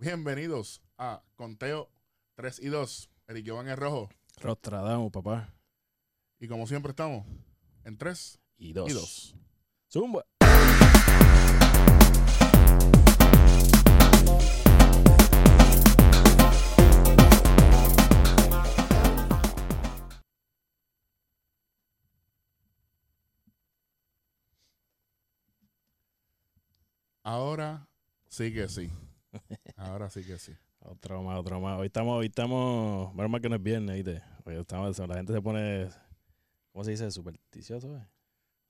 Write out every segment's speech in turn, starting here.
Bienvenidos a Conteo 3 y 2. Eric Iván es rojo. Rostradamo, papá. Y como siempre estamos en 3 Y dos. y 2. Zumba. Ahora sí que sí. Ahora sí que sí. Otro más, otro más. Hoy estamos, hoy estamos, menos mal que no es viernes, ¿viste? Hoy estamos, la gente se pone, ¿cómo se dice? Supersticioso, ¿eh?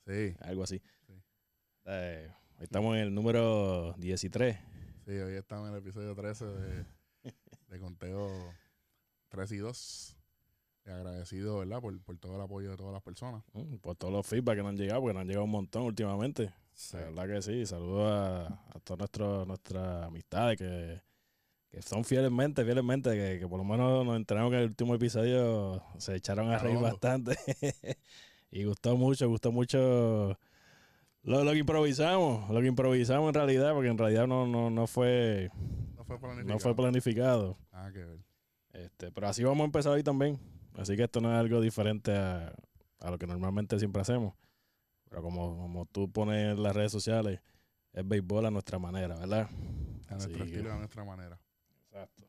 Sí, Algo así. Sí. Eh, hoy estamos en el número 13. sí, hoy estamos en el episodio 13 de, de Conteo 3 y 2. Y agradecido, ¿verdad? Por, por todo el apoyo de todas las personas. Mm, Por todos los feedback que nos han llegado, porque nos han llegado un montón últimamente. Sí. La verdad que sí. Saludos a, a todas nuestras amistades que, que son fielmente, fielmente, que, que por lo menos nos enteramos que en el último episodio se echaron a reír bastante. y gustó mucho, gustó mucho lo, lo que improvisamos, lo que improvisamos en realidad, porque en realidad no, no, no fue No fue planificado. no fue planificado. Ah, que ver. Este, pero así vamos a empezar hoy también. Así que esto no es algo diferente a, a lo que normalmente siempre hacemos. Pero como, como tú pones en las redes sociales, es béisbol a nuestra manera, ¿verdad? A Así nuestro que- estilo, a nuestra manera. Exacto.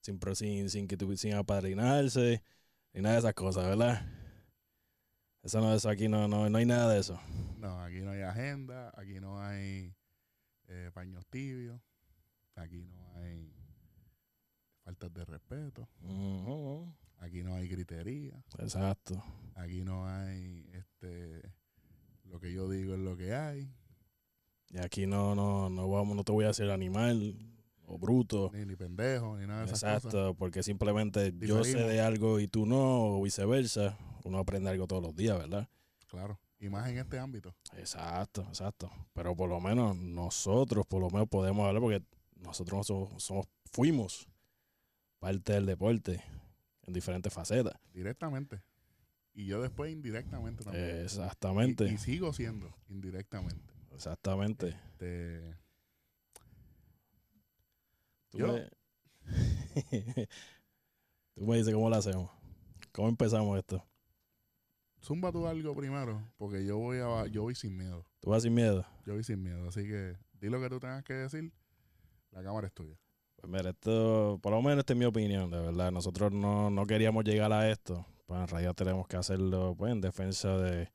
Sin, sin, sin que tu- sin apadrinarse, ni nada de esas cosas, ¿verdad? Eso no, eso aquí no, no, no hay nada de eso. No, aquí no hay agenda, aquí no hay eh, paños tibios, aquí no hay faltas de respeto, aquí no hay gritería, Exacto. aquí no hay este lo que yo digo es lo que hay, Y aquí no, no, no vamos, no te voy a hacer animal o bruto. ni, ni pendejo, ni nada de esas Exacto, cosas. porque simplemente yo sé de algo y tú no, o viceversa. Uno aprende algo todos los días, ¿verdad? Claro, y más en este ámbito. Exacto, exacto. Pero por lo menos nosotros, por lo menos podemos hablar porque nosotros somos, somos- fuimos parte del deporte en diferentes facetas. Directamente. Y yo después indirectamente también. Exactamente, Y, y sigo siendo indirectamente. exactamente. Este, Tú, Yo- me... tú me dices cómo lo hacemos. ¿Cómo empezamos esto? zumba tú algo primero, porque yo voy a yo voy sin miedo. ¿Tú vas sin miedo? Yo voy sin miedo, así que di lo que tú tengas que decir. La cámara es tuya. Pues mira, esto, por lo menos esta es mi opinión, de verdad. Nosotros no, no queríamos llegar a esto. Pues en realidad tenemos que hacerlo pues, en defensa de,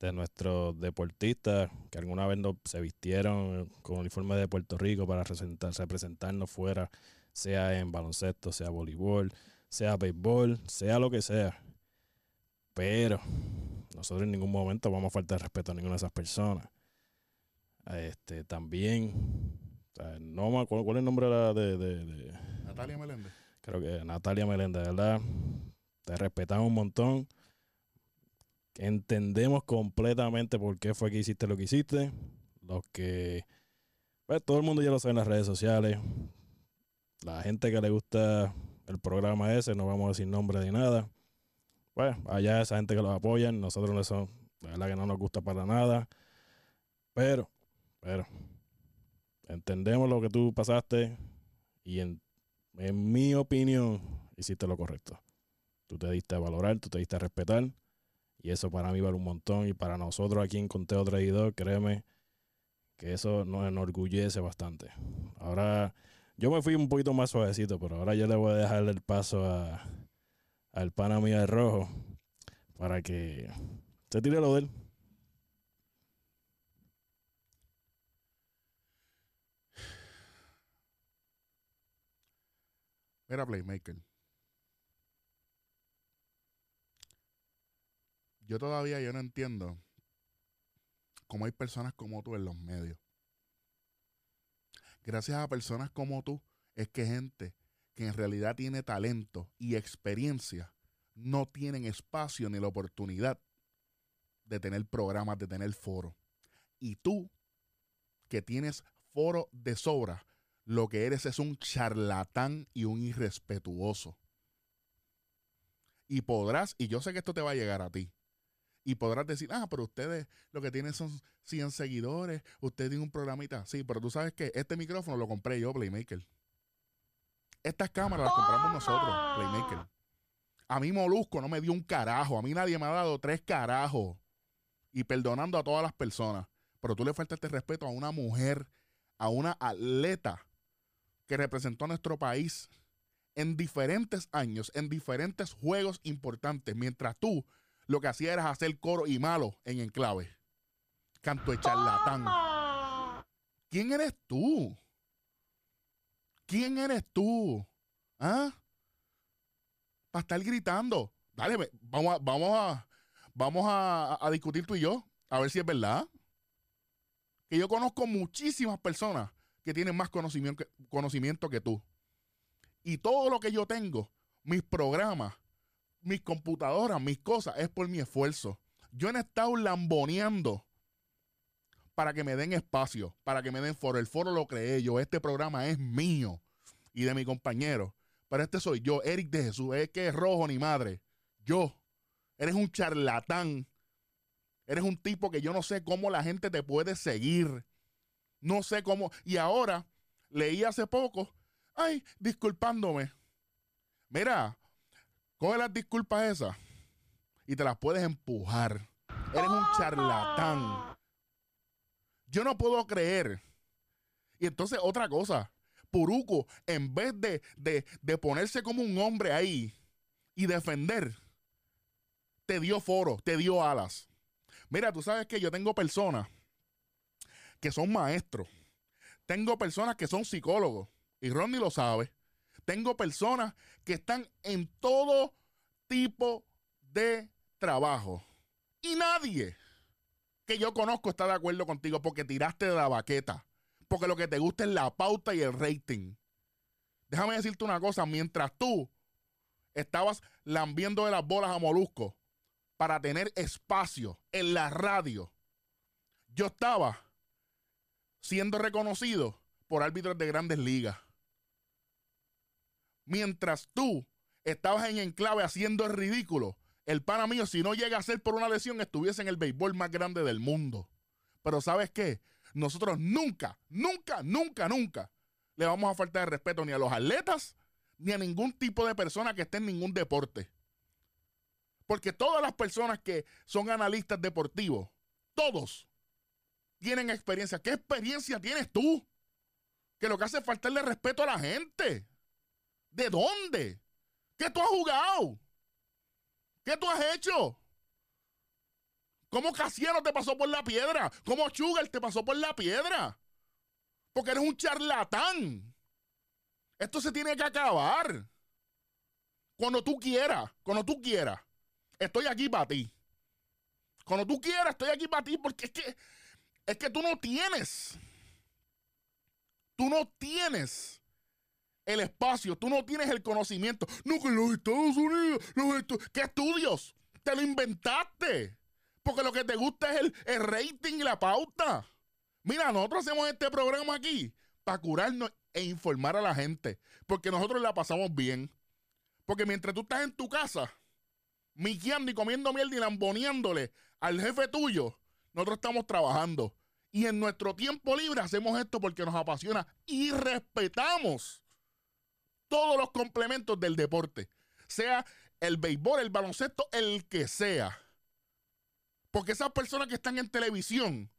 de nuestros deportistas que alguna vez no, se vistieron con uniforme de Puerto Rico para representar, representarnos fuera, sea en baloncesto, sea voleibol, sea béisbol, sea lo que sea. Pero nosotros en ningún momento vamos a faltar respeto a ninguna de esas personas. Este, también, o sea, no me acuerdo cuál es el nombre de, de- de- de- Natalia Meléndez. creo que Natalia Meléndez, ¿verdad? Te respetamos un montón. Entendemos completamente por qué fue que hiciste lo que hiciste. Los que, pues todo el mundo ya lo sabe en las redes sociales. La gente que le gusta el programa ese, no vamos a decir nombre ni nada. Pues allá esa gente que los apoyan, nosotros no eso, la verdad que no nos gusta para nada. Pero, pero, entendemos lo que tú pasaste y en en mi opinión, hiciste lo correcto. Tú te diste a valorar, tú te diste a respetar. Y eso para mí vale un montón. Y para nosotros aquí en Conteo Traidor, créeme que eso nos enorgullece bastante. Ahora, yo me fui un poquito más suavecito, pero ahora yo le voy a dejar el paso a, al pana mío de rojo para que se tire lo de él. Mira, Playmaker. Yo todavía yo no entiendo cómo hay personas como tú en los medios. Gracias a personas como tú es que gente que en realidad tiene talento y experiencia no tienen espacio ni la oportunidad de tener programas, de tener foros. Y tú, que tienes foro de sobra, lo que eres es un charlatán y un irrespetuoso. Y podrás, y yo sé que esto te va a llegar a ti, y podrás decir, ah, pero ustedes lo que tienen son 100 seguidores, usted tiene un programita. Sí, pero tú sabes que este micrófono lo compré yo, Playmaker. Estas cámaras las compramos nosotros, Playmaker. A mí Molusco no me dio un carajo. A mí nadie me ha dado tres carajos. Y perdonando a todas las personas. Pero tú le faltaste respeto a una mujer, a una atleta que representó a nuestro país en diferentes años, en diferentes juegos importantes, mientras tú lo que hacías era hacer coro y malo en enclave. Canto de charlatán. ¿Quién eres tú? ¿Quién eres tú? ¿Ah? Para estar gritando. Dale, vamos a, vamos a, vamos a, discutir tú y yo, a ver si es verdad. Que yo conozco muchísimas personas que tienen más conocimiento que tú. Y todo lo que yo tengo, mis programas, mis computadoras, mis cosas, es por mi esfuerzo. Yo he estado lamboneando para que me den espacio, para que me den foro. El foro lo creé yo. Este programa es mío y de mi compañero. Pero este soy yo, Eric de Jesús. Es que es rojo ni madre. Yo. Eres un charlatán. Eres un tipo que yo no sé cómo la gente te puede seguir. No sé cómo. Y ahora leí hace poco ay, disculpándome. Mira, coge las disculpas esas y te las puedes empujar. Eres un charlatán. Yo no puedo creer. Y entonces otra cosa, Puruco, en vez de, de, de ponerse como un hombre ahí y defender, te dio foro, te dio alas. Mira, tú sabes que yo tengo personas que son maestros. Tengo personas que son psicólogos y Ronnie lo sabe, tengo personas que están en todo tipo de trabajo. Y nadie que yo conozco está de acuerdo contigo porque tiraste de la baqueta. Porque lo que te gusta es la pauta y el rating. Déjame decirte una cosa, mientras tú estabas lambiendo de las bolas a Molusco para tener espacio en la radio, yo estaba siendo reconocido por árbitros de grandes ligas mientras tú estabas en enclave haciendo el ridículo, el pana mío, si no llega a ser por una lesión, estuviese en el béisbol más grande del mundo. Pero ¿sabes qué? Nosotros nunca, nunca, nunca, nunca le vamos a faltar de respeto ni a los atletas ni a ningún tipo de persona que esté en ningún deporte. Porque todas las personas que son analistas deportivos, todos tienen experiencia. ¿Qué experiencia tienes tú? Que lo que hace es faltarle respeto a la gente. ¿De dónde? ¿Qué tú has jugado? ¿Qué tú has hecho? ¿Cómo Casiano te pasó por la piedra? ¿Cómo Sugar te pasó por la piedra? Porque eres un charlatán. Esto se tiene que acabar. Cuando tú quieras, cuando tú quieras, estoy aquí para ti. Cuando tú quieras, estoy aquí para ti porque es que es que tú no tienes. Tú no tienes el espacio, tú no tienes el conocimiento. No, que los Estados Unidos, los ¿qué estudios? Te lo inventaste. Porque lo que te gusta es el, rating y la pauta. Mira, nosotros hacemos este programa aquí para curarnos e informar a la gente. Porque nosotros la pasamos bien. Porque mientras tú estás en tu casa, miquiando y comiendo mierda y lamboneándole al jefe tuyo, nosotros estamos trabajando. Y en nuestro tiempo libre hacemos esto porque nos apasiona y respetamos todos los complementos del deporte, sea el béisbol, el baloncesto, el que sea. Porque esas personas que están en televisión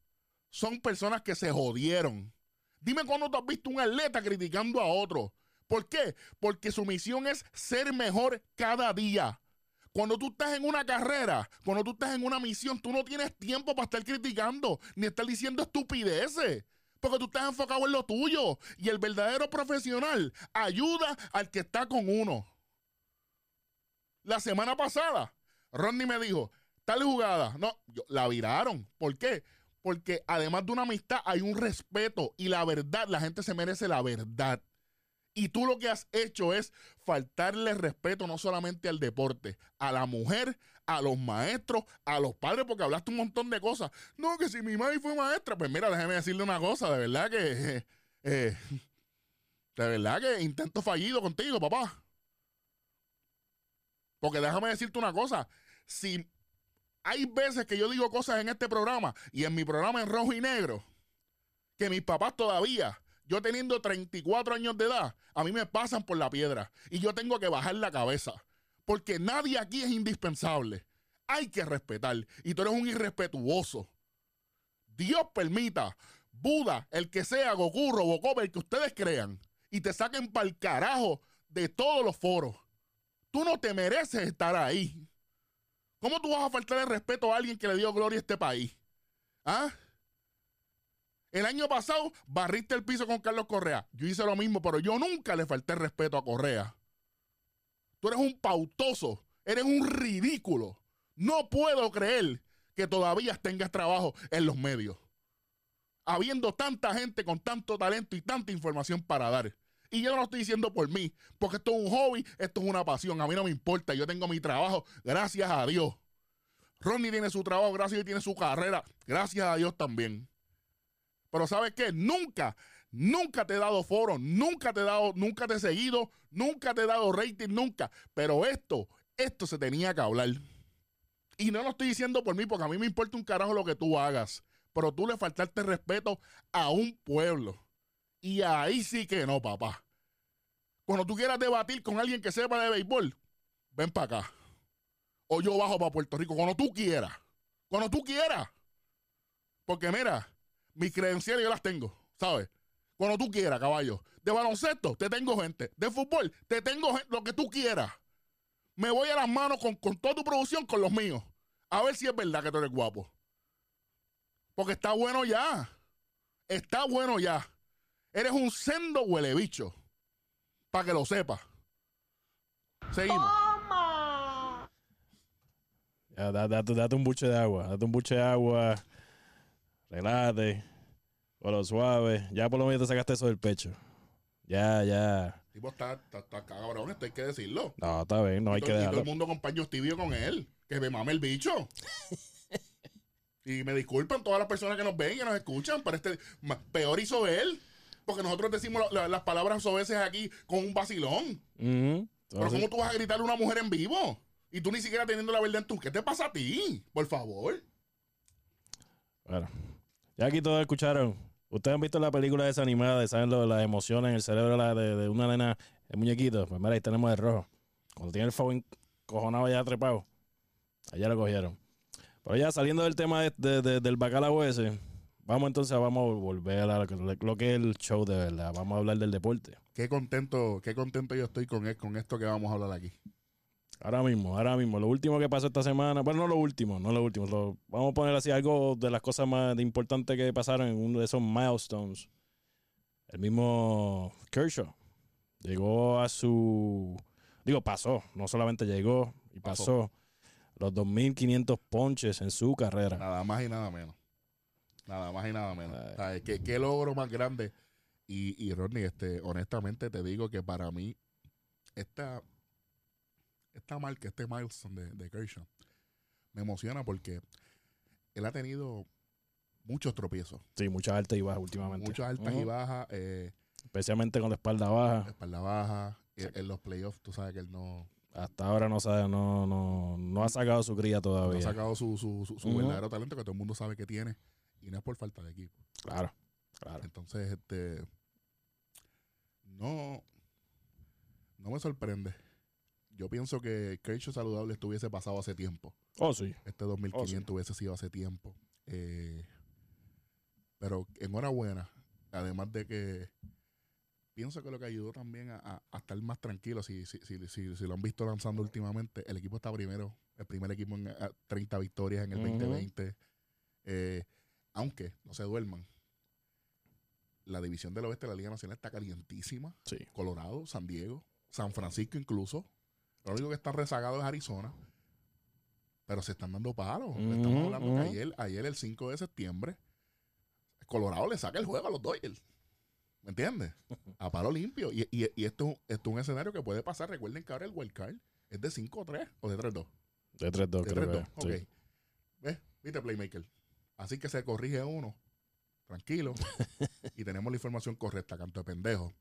son personas que se jodieron. Dime cuándo tú has visto un atleta criticando a otro. ¿Por qué? Porque su misión es ser mejor cada día. Cuando tú estás en una carrera, cuando tú estás en una misión, tú no tienes tiempo para estar criticando ni estar diciendo estupideces porque tú estás enfocado en lo tuyo. Y el verdadero profesional ayuda al que está con uno. La semana pasada, Rodney me dijo, tal jugada. No, la viraron. ¿Por qué? Porque además de una amistad hay un respeto y la verdad, la gente se merece la verdad. Y tú lo que has hecho es faltarle respeto no solamente al deporte, a la mujer, a los maestros, a los padres, porque hablaste un montón de cosas. No, que si mi madre fue maestra, pues mira, déjeme decirle una cosa, de verdad que... Eh, de verdad que intento fallido contigo, papá. Porque déjame decirte una cosa, si hay veces que yo digo cosas en este programa y en mi programa en rojo y negro, que mis papás todavía Yo teniendo 34 años de edad, a mí me pasan por la piedra y yo tengo que bajar la cabeza. Porque nadie aquí es indispensable. Hay que respetar. Y tú eres un irrespetuoso. Dios permita, Buda, el que sea, Goku, Robocop, el que ustedes crean, y te saquen para el carajo de todos los foros. Tú no te mereces estar ahí. ¿Cómo tú vas a faltar el respeto a alguien que le dio gloria a este país? ¿Ah? El año pasado barriste el piso con Carlos Correa. Yo hice lo mismo, pero yo nunca le falté respeto a Correa. Tú eres un pautoso, eres un ridículo. No puedo creer que todavía tengas trabajo en los medios. Habiendo tanta gente con tanto talento y tanta información para dar. Y yo no lo estoy diciendo por mí, porque esto es un hobby, esto es una pasión. A mí no me importa, yo tengo mi trabajo, gracias a Dios. Ronnie tiene su trabajo, gracias a Dios tiene su carrera, gracias a Dios también. Pero ¿sabes qué? Nunca, nunca te he dado foro, nunca te he dado, nunca te he seguido, nunca te he dado rating, nunca. Pero esto, esto se tenía que hablar. Y no lo estoy diciendo por mí, porque a mí me importa un carajo lo que tú hagas. Pero tú le faltaste respeto a un pueblo. Y ahí sí que no, papá. Cuando tú quieras debatir con alguien que sepa de béisbol, ven para acá. O yo bajo para Puerto Rico, cuando tú quieras. Cuando tú quieras. Porque mira, mis credenciales yo las tengo, ¿sabes? Cuando tú quieras, caballo. De baloncesto, te tengo gente. De fútbol, te tengo gente, lo que tú quieras. Me voy a las manos con, con toda tu producción, con los míos. A ver si es verdad que tú eres guapo. Porque está bueno ya. Está bueno ya. Eres un sendo huele bicho. Para que lo sepas. Seguimos. Ya, da- date, date un buche de agua. Date un buche de agua. Relájate. Con lo suave. Ya por lo menos te sacaste eso del pecho. Ya, ya. El tipo está, está, está cabrón, esto hay que decirlo. No, está bien, no hay que todo, y todo dejarlo. el mundo con paños tibios con él. Que me mame el bicho. y me disculpan todas las personas que nos ven y nos escuchan, pero este peor hizo él. Porque nosotros decimos la- la- las palabras veces aquí con un vacilón. Pero ¿cómo tú vas a gritarle a una mujer en vivo? Y tú ni siquiera teniendo la verdad en tu. ¿Qué te pasa a ti? Por favor. Bueno, ya aquí todos escucharon. Ustedes han visto la película esa animada de saben lo de las emociones en el cerebro de, de, de una nena, el muñequito. Pues mira, ahí tenemos el rojo. Cuando tiene el fuego cojonado ya trepado. Allá lo cogieron. Pero ya saliendo del tema de- de- de- del bacalao ese, vamos entonces, vamos a volver a lo que, lo que es el show de verdad. Vamos a hablar del deporte. Qué contento, qué contento yo estoy con, con esto que vamos a hablar aquí. Ahora mismo, ahora mismo, lo último que pasó esta semana, bueno, no lo último, no lo último, lo- vamos a poner así algo de las cosas más importantes que pasaron en uno de esos milestones. El mismo Kershaw llegó a su, digo, pasó, no solamente llegó y pasó, Pasó. los 2.500 ponches en su carrera. Nada más y nada menos. Nada más y nada menos. ¿Qué, qué logro más grande. Y, y Rodney, este, honestamente te digo que para mí, esta, esta marca, este milestone de, de Kershaw, me emociona porque él ha tenido muchos tropiezos. Sí, muchas altas y bajas últimamente. Muchas altas y bajas, eh, Especialmente con la espalda baja. espalda baja. En, en los playoffs, tú sabes que él no, Hasta ahora no sabe, no, no, no ha sacado su cría no todavía. ha sacado su, su, su, su Ujú. verdadero talento que todo el mundo sabe que tiene. Y no es por falta de equipo. Claro, claro. Entonces, este. No. No me sorprende. Yo pienso que Kershaw saludable estuviese pasado hace tiempo. Oh, sí. Este 2500 hubiese sido hace tiempo. Eh, pero enhorabuena. Además de que pienso que lo que ayudó también a, a- a estar más tranquilo, si, si, si, si- si lo han visto lanzando últimamente, el equipo está primero, el primer equipo en eh, 30 victorias en el Ujú. 2020. Eh, aunque no se duerman, la división del oeste de la Liga Nacional está calientísima. Sí. Colorado, San Diego, San Francisco incluso. Lo único que está rezagado es Arizona. Pero se están dando palos. Estamos Ujú, hablando ujú. que ayer, ayer, el 5 de septiembre, Colorado le saca el juego a los Dodgers. ¿Me entiendes? A palo limpio. Y, y- y esto, esto es un escenario que puede pasar. Recuerden que ahora el wild card es de 5-3 o de 3-2. De 3-2, De creo 3-2. que. Ok. sí. ¿Ves? ¿Viste, Playmaker? Así que se corrige uno. Tranquilo. y tenemos la información correcta, canto de pendejo.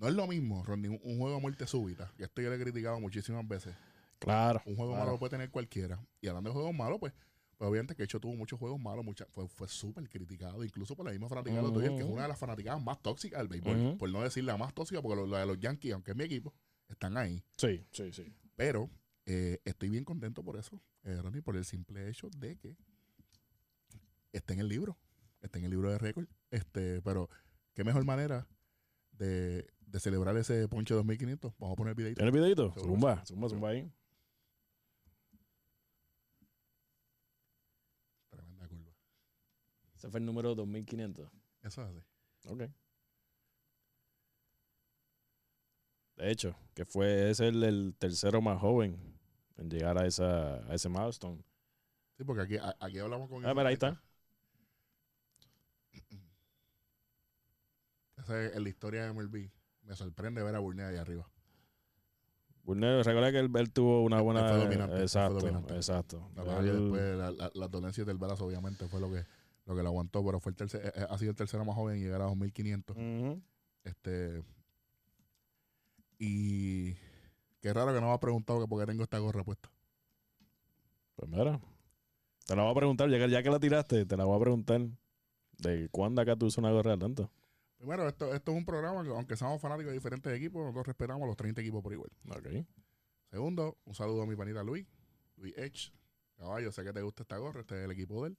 No es lo mismo, Ronnie, un, un juego a muerte súbita. Que esto yo le he criticado muchísimas veces. Claro. Un juego claro. malo lo puede tener cualquiera. Y hablando de juegos malos, pues Pues obviamente que hecho tuvo muchos juegos malos, mucha, fue, fue súper criticado, incluso por la misma fanaticada de los Dodgers, que es una de las fanaticadas más tóxicas del béisbol. Por no decir la más tóxica, porque lo, la de los Yankees, aunque es mi equipo, están ahí. Sí, sí, sí. Pero eh, estoy bien contento por eso, eh, Ronnie, por el simple hecho de que está en el libro, está en el libro de récord. Este, pero qué mejor manera de, de celebrar ese ponche 2500. Vamos a poner el videito. ¿Tiene el videito? Seguro, Zumba, zumba, zumba ahí. Tremenda curva. Ese fue el número 2500. Eso es así. Ok. De hecho, que fue es el, el tercero más joven en llegar a esa a ese milestone. Sí, porque aquí, aquí hablamos con. Ah, mira, ahí está. En la historia de MLB. Me sorprende ver a Burnett ahí arriba. Burnett, recuerda que él, él tuvo una Él buena. fue dominante, fue exacto, dominante. exacto. La Él- después la- la- las dolencias del brazo, obviamente, fue lo que, lo que lo aguantó, pero fue el tercer, eh, eh, ha sido el tercero más joven en llegar a 2500. Ujú. Este. Y. Qué raro que no me ha preguntado que por qué tengo esta gorra puesta. Pues mira, te la voy a preguntar, ya que, ya que la tiraste, te la voy a preguntar. ¿De cuándo acá tú usas una gorra de Atlanta? Primero, esto, esto es un programa que, aunque seamos fanáticos de diferentes equipos, nosotros respetamos a los 30 equipos por igual. Ok. Segundo, un saludo a mi panita Luis, Luis Edge. Caballo, sé que te gusta esta gorra, este es el equipo de él.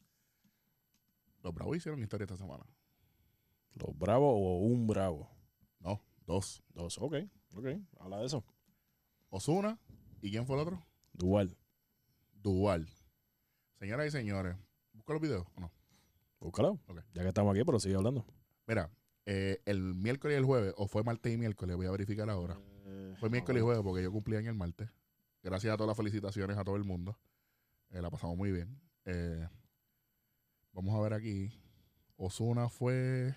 Los Bravos hicieron historia esta semana. ¿Los bravos o un bravo? No, dos. Dos, ok, ok. Habla de eso. Osuna, ¿y quién fue el otro? Dual. Dual. Señoras y señores, ¿busca los videos o no? Búscalo. Ok. Ya que estamos aquí, pero sigue hablando. Mira, eh, el miércoles y el jueves, o fue martes y miércoles, voy a verificar ahora. Eh, Fue miércoles y jueves porque yo cumplí en el martes. Gracias a todas las felicitaciones a todo el mundo. Eh, la pasamos muy bien. Eh, vamos a ver aquí. Osuna fue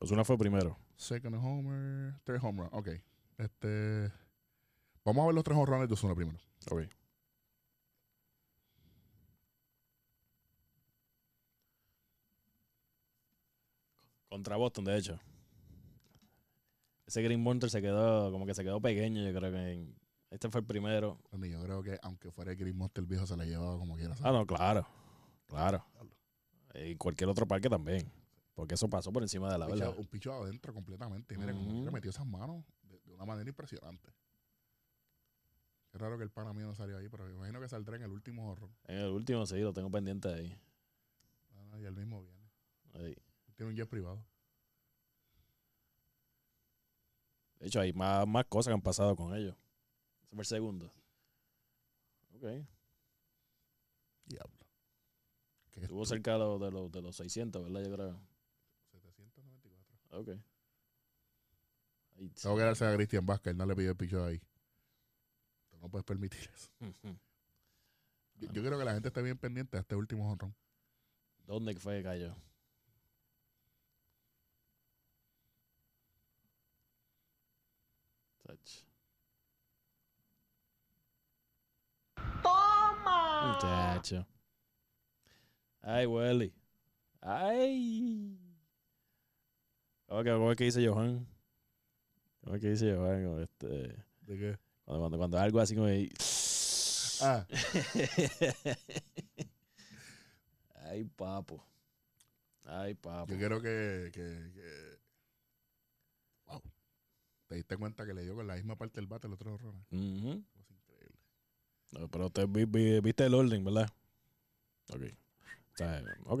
Osuna fue primero. second homer, third home run. Ok. Este, vamos a ver los tres home runs de Osuna primero. Ok. Contra Boston, de hecho. Ese Green Monster se quedó, como que se quedó pequeño, yo creo que en- este fue el primero. Yo creo que aunque fuera el Green Monster el viejo se la llevaba como quiera. Ah, no, claro. Claro. Y cualquier otro parque también. Porque eso pasó por encima de la verdad. un picho adentro completamente. Y mira cómo Ujú. le metió esas manos de, de una manera impresionante. Qué raro que el pana mío no salió ahí, pero me imagino que saldrá en el último horror. En el último sí, lo tengo pendiente ahí. Ah, y el mismo viene. Ahí. Tiene un jet privado. De hecho, hay más, más cosas que han pasado con ellos. Ese fue el segundo. Ok. Diablo. ¿Qué Estuvo estu- cerca de los, de, los, de los 600, ¿verdad? Yo creo. 794. Ok. Ahí. Tengo que darse a Cristian Vázquez, no le pidió el picho ahí. Tú no puedes permitir eso. Yo, yo creo que la gente está bien pendiente a este último honrón. ¿Dónde fue que cayó? Sach. ¡Toma! Muchacho. Ay, Welly. Ay. ¿Cómo que, cómo es que dice Johan? ¿Cómo es que dice Johan? Este, ¿De qué? cuando, cuando, cuando algo así como... ahí- Ah, Ay, papo. Ay, papo. yo quiero que, que, que-. ¿Te diste cuenta que le dio con la misma parte del bate los otros honrones? Ujú. Cosa increíble. No, pero usted vi- vi- viste el orden, ¿verdad? Ok. O sea, ok.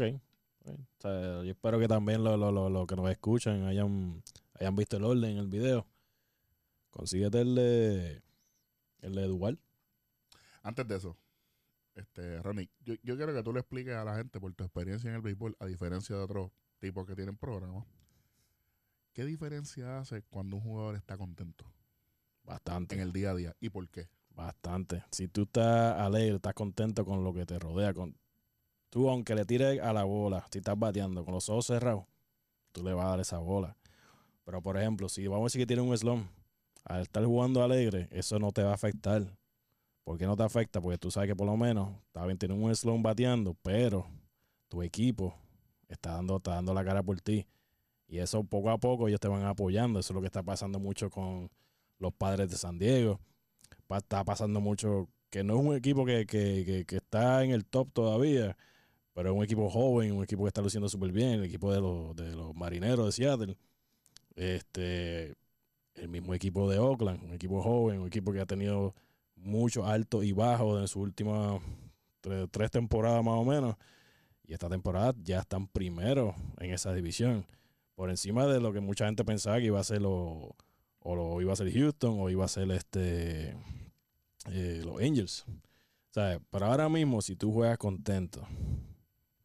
O sea, yo espero que también los lo, lo, lo que nos escuchan hayan, hayan visto el orden en el video. Consíguete el de, el de Dual. Antes de eso, este, Ronnie, yo, yo quiero que tú le expliques a la gente por tu experiencia en el béisbol, a diferencia de otros tipos que tienen programas, ¿qué diferencia hace cuando un jugador está contento Bastante. en el día a día y por qué? Bastante. Si tú estás alegre, estás contento con lo que te rodea, con tú aunque le tires a la bola, si estás bateando con los ojos cerrados, tú le vas a dar esa bola. Pero por ejemplo, si vamos a decir que tiene un slump, al estar jugando alegre, eso no te va a afectar. ¿Por qué no te afecta? Porque tú sabes que por lo menos, está bien, tiene un slump bateando, pero tu equipo está dando, está dando la cara por ti. Y eso poco a poco ellos te van apoyando. Eso es lo que está pasando mucho con los padres de San Diego. Está pasando mucho que no es un equipo que, que, que, que está en el top todavía, pero es un equipo joven, un equipo que está luciendo súper bien, el equipo de los, de los marineros de Seattle. Este, el mismo equipo de Oakland, un equipo joven, un equipo que ha tenido muchos altos y bajos en sus últimas tres, tres temporadas más o menos. Y esta temporada ya están primero en esa división. Por encima de lo que mucha gente pensaba que iba a ser lo, o lo iba a ser Houston o iba a ser este eh, los Angels. O sea, pero ahora mismo, si tú juegas contento,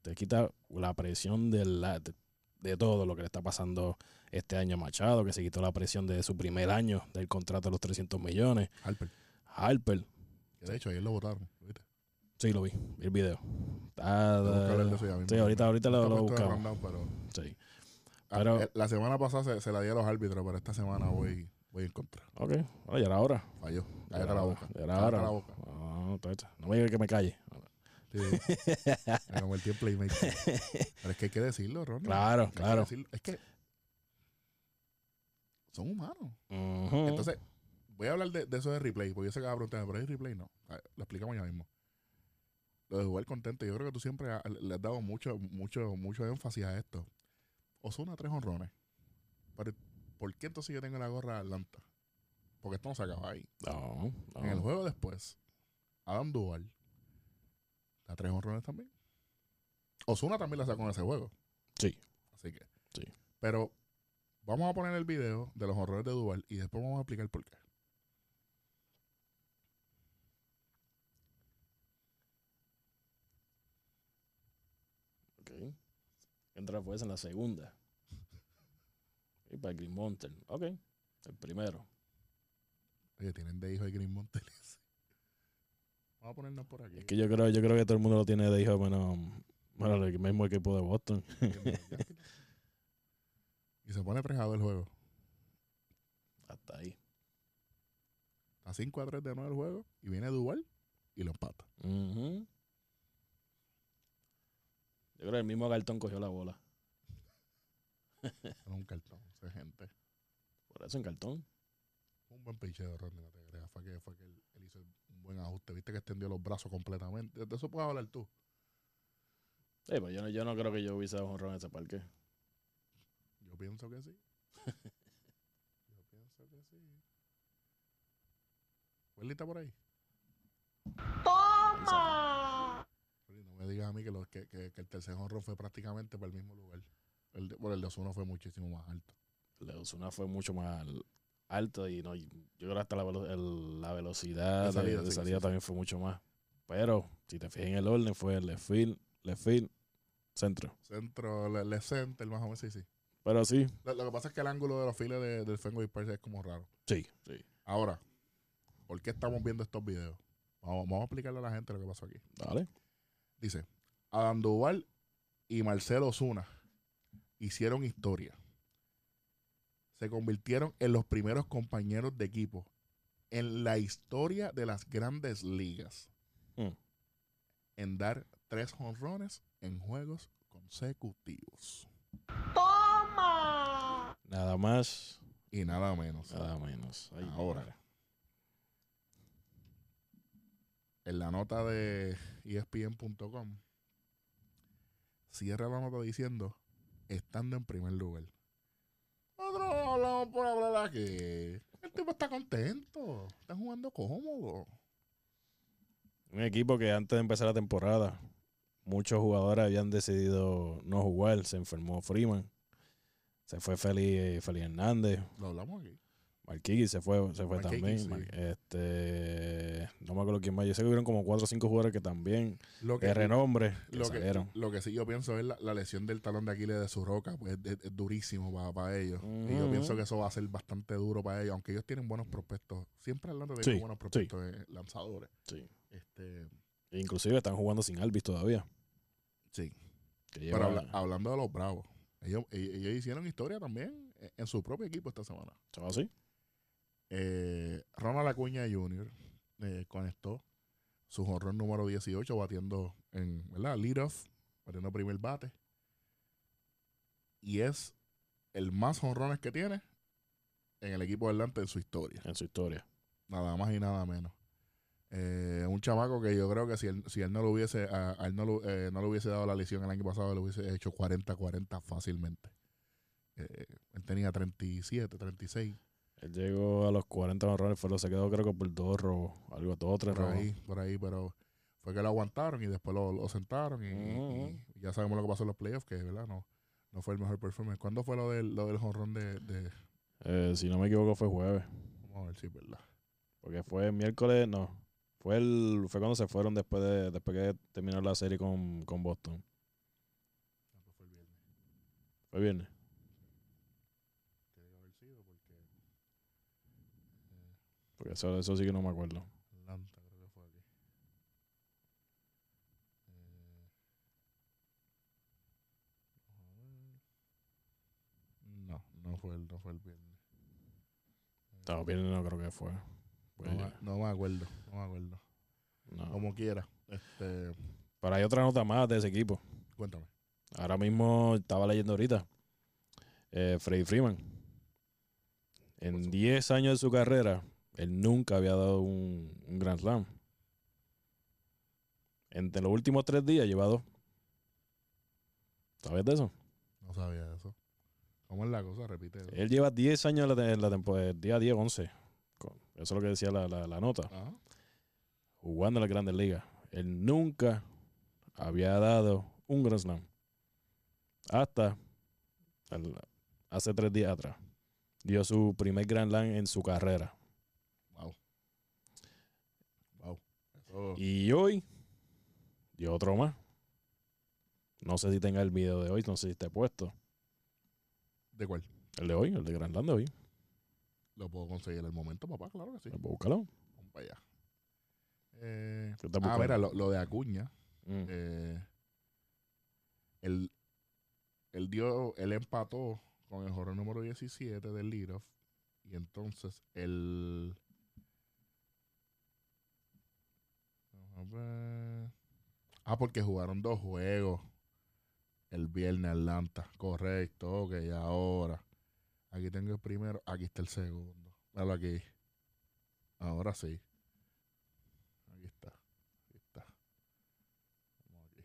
te quita la presión de, la, de, de todo lo que le está pasando este año a Machado, que se quitó la presión de su primer año del contrato de los 300 millones. Harper. Harper, de hecho ayer lo votaron. ¿viste? sí lo vi, vi el video. Mismo. sí, ahorita, ahorita lo, lo buscamos. pero, Sí. Ah, Pero- eh, la semana pasada se, se la di a los árbitros, pero esta semana voy, voy en contra. Ok, bueno, ya era hora. Falló. Ya Cállate era la boca. ya era hora. la boca. No, entonces, no me digas que me calle. Sí. Me convertí en playmaker. Pero es que hay que decirlo, Ron. Claro, que claro. decirlo. Es que son humanos. Entonces, voy a hablar de, de eso de replay, porque yo sé que va a preguntar, pero hay replay, no. Ver, Lo explicamos ya mismo. Lo de jugar contento, yo creo que tú siempre ha- le has dado mucho, mucho, mucho énfasis a esto. Osuna tres honrones. Pero, ¿por qué entonces yo tengo la gorra de Atlanta? Porque esto no se acaba ahí. no, no. En el juego después, Adam Duval da tres honrones también. Osuna también la sacó en ese juego. Sí. Así que. Sí. Pero vamos a poner el video de los honrones de Duval y después vamos a explicar por qué. Ok. Entra pues en la segunda. Y para Green Mountain. Ok. El primero. Oye, tienen de hijo de Green Monteles. Vamos a ponernos por aquí. Es que yo creo, yo creo que todo el mundo lo tiene de hijo menos, menos el mismo equipo de Boston. y se pone 3 a 2 el juego. Hasta ahí. A 5 a 3 de nuevo el juego. Y viene Duval y lo empata. Ujú. Yo creo que el mismo Galtón cogió la bola. Es un cartón, esa gente. Por eso en Galtón. Un buen picheo, Ronnie, no te creas. Fue que, fue que él, él hizo un buen ajuste. Viste que extendió los brazos completamente. De eso puedes hablar tú. Sí, pues yo no, yo no creo que yo hubiese dado un honrón en ese parque. Yo pienso que sí. Yo pienso que sí. ¿Welly está por ahí? Welly, No me digas a mí que, lo- que, que- que el tercer honrón fue prácticamente para el mismo lugar. El de, bueno, el de Osuna fue muchísimo más alto. La de Osuna fue mucho más alto y no, yo creo que hasta la, el- la velocidad De salida, de sí, salida sí, sí. también fue mucho más. Pero si te fijas en el orden, fue left field, left field, centro. Centro, le, le center, más o menos, sí, sí. Pero sí, Lo, lo que pasa es que el ángulo de los files de- del Fenway Park es como raro. sí, sí. Ahora, ¿por qué estamos viendo estos videos? Vamos, vamos a explicarle a la gente lo que pasó aquí. Dale. Dice, Adam Duval y Marcelo Osuna hicieron historia. Se convirtieron en los primeros compañeros de equipo en la historia de las grandes ligas Mm. en dar tres jonrones en juegos consecutivos. Nada más, Y nada menos. nada menos. Ay, Ahora. En la nota de ESPN.com cierra la nota diciendo estando en primer lugar. Hablamos por hablar aquí. El tipo está contento. Está jugando cómodo. Un equipo que antes de empezar la temporada, muchos jugadores habían decidido no jugar. Se enfermó Freeman. Se fue Feli, Feli Hernández. Lo hablamos aquí. Marquigi se fue, se fue también. sí. Mar- Este, no me acuerdo quién más. Yo sé que hubieron como cuatro o cinco jugadores que también, Lo que, de renombre, que lo, que, salieron. lo que sí yo pienso es la, la lesión del talón de Aquiles de su roca. Pues es, es durísimo para, ellos. Y yo pienso que eso va a ser bastante duro para ellos. Aunque ellos tienen buenos prospectos. Siempre Atlanta tiene Sí, buenos prospectos eh, lanzadores. Sí. Este, Inclusive están jugando sin Alvis todavía. sí. que Pero habla- hablando de los Bravos, ellos, ellos, ellos hicieron historia también en, su propio equipo esta semana. ¿Estaba así? Eh, Ronald Acuña Jr. eh, conectó su jonrón número 18 batiendo en, ¿verdad? Lead off, batiendo primer bate. Y es el más jonrones que tiene en el equipo de Atlanta en su historia. En su historia. Nada más y nada menos. Eh, un chamaco que yo creo que si él, si él no lo hubiese, a, a él no, lo, eh, no le hubiese dado la lesión el año pasado, le hubiese hecho 40-40 fácilmente. Eh, él tenía 37, 36, Él llegó a los 40 honrones, pero se quedó creo que por dos robos, algo, dos o tres por robos. ahí, por ahí, pero fue que lo aguantaron y después lo, lo sentaron y, ya sabemos lo que pasó en los playoffs, que verdad no, no fue el mejor performance. ¿Cuándo fue lo del, lo del jonrón de, de- Eh, si no me equivoco fue jueves, Vamos a ver si es verdad. porque fue miércoles, no, fue el fue cuando se fueron después de después que terminó la serie con, con Boston. ¿Cuándo fue el viernes? Fue viernes. Tiene que haber sido porque eh, Porque eso, eso sí que no me acuerdo. Atlanta creo que fue aquí. Eh, no, no fue el, no fue el viernes. No, viernes no creo que fue. Pues, No, me- no me acuerdo, no me acuerdo. no. Como quiera. Este, Pero hay otra nota más de ese equipo. cuéntame. Ahora mismo estaba leyendo ahorita. Eh, Freddy Freeman. En Pasó. 10 años de su carrera, él nunca había dado un, un Grand Slam. Entre los últimos tres días lleva dos. ¿Sabes de eso? No sabía eso. ¿Cómo es la cosa? Repite. eso. Él lleva 10 años en la, en la temporada, día 10, 11. Con- Eso es lo que decía la, la- la nota. Ajá. Jugando en las grandes ligas. Él nunca había dado un Grand Slam. Hasta el- hace tres días atrás. Dio su primer Grand Slam en su carrera. Wow. Wow. Eso, Y hoy dio otro más. No sé si tenga el video de hoy, no sé si esté puesto. ¿De cuál? El de hoy, el de Grand Slam de hoy. Lo puedo conseguir en el momento, papá, claro que sí. Pues búscalo. Vamos para allá. Eh, ¿Qué estás ah, mira, lo, lo de Acuña. Mm. eh, él, él dio, él empató con el jornal número 17 del leadoff. Y entonces él. A ver. Ah, porque jugaron dos juegos el viernes Atlanta. Correcto, ok, ahora. Aquí tengo el primero, aquí está el segundo. Míralo aquí. Ahora sí. Aquí está. Aquí está. Vamos aquí.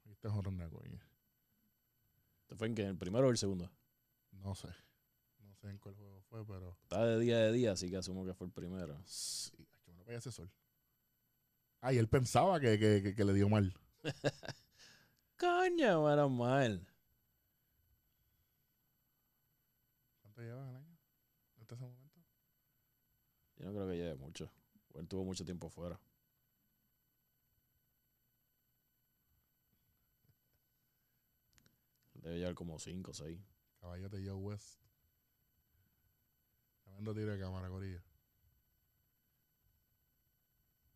Aquí está Jordan de Acuña. ¿Este fue en qué? ¿El primero o el segundo? No sé. No sé en cuál juego fue, pero. Está de día de día, así que asumo que fue el primero. Sí, ese sol. Ah, y él pensaba que, que, que- que le dio mal. Coño, menos mal. ¿Cuánto llevas el año? ¿Hasta ese momento? Yo no creo que lleve mucho. Él tuvo mucho tiempo fuera. Debe llevar como 5 o 6. Caballote Joe West. Tremendo tiro de cámara, Corillo.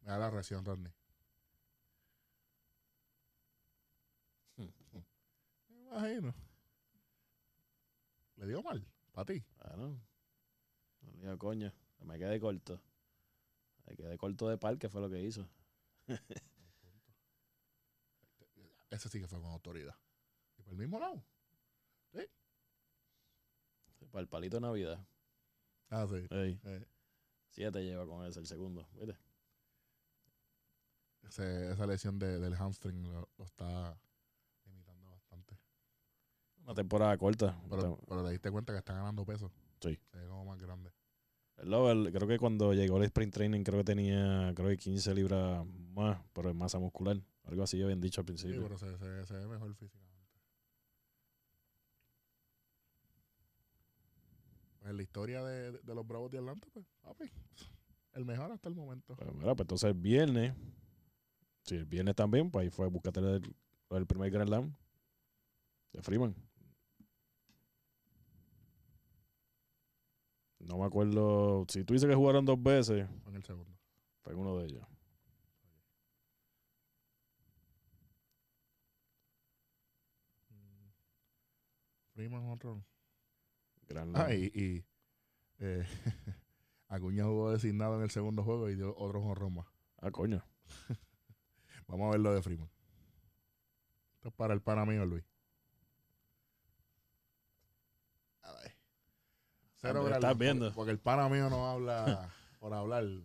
Me da la reacción, Rodney. Me imagino. Le dio mal, para ti. Bueno, no le digo coño. Me quedé corto. Me quedé corto de par, que fue lo que hizo. Ese sí que fue con autoridad. Y por el mismo lado. Para el palito de Navidad. Ah, sí. Ey, Eh, siete lleva con ese, el segundo. ¿Viste? Ese- esa lesión de- del hamstring lo, lo está limitando bastante. Una temporada corta. Pero, pero te diste cuenta que está ganando peso. Sí. Se ve como más grande. El Lover, creo que cuando llegó el sprint training, creo que tenía creo que 15 libras más, pero en masa muscular. Algo así habían dicho al Sí, principio. pero se, se- se ve mejor físicamente. Pues en la historia de, de los Bravos de Atlanta, pues, papi, el mejor hasta el momento. Pues, mira, pues entonces el viernes, si el viernes también, pues ahí fue búscate el, el primer Grand Slam de Freeman. No me acuerdo. Si tú dices que jugaron dos veces, Fue en el segundo. fue en uno de ellos. Freeman otro. Slam. Ah, y, y eh, Acuña jugó designado en el segundo juego y dio otro jonrón más. Ah, coño. Vamos a ver lo de Freeman. Esto es para el pana mío, Luis. A ver. Cero Grand estás porque- viendo. Porque, el pana mío no habla. por hablar. No,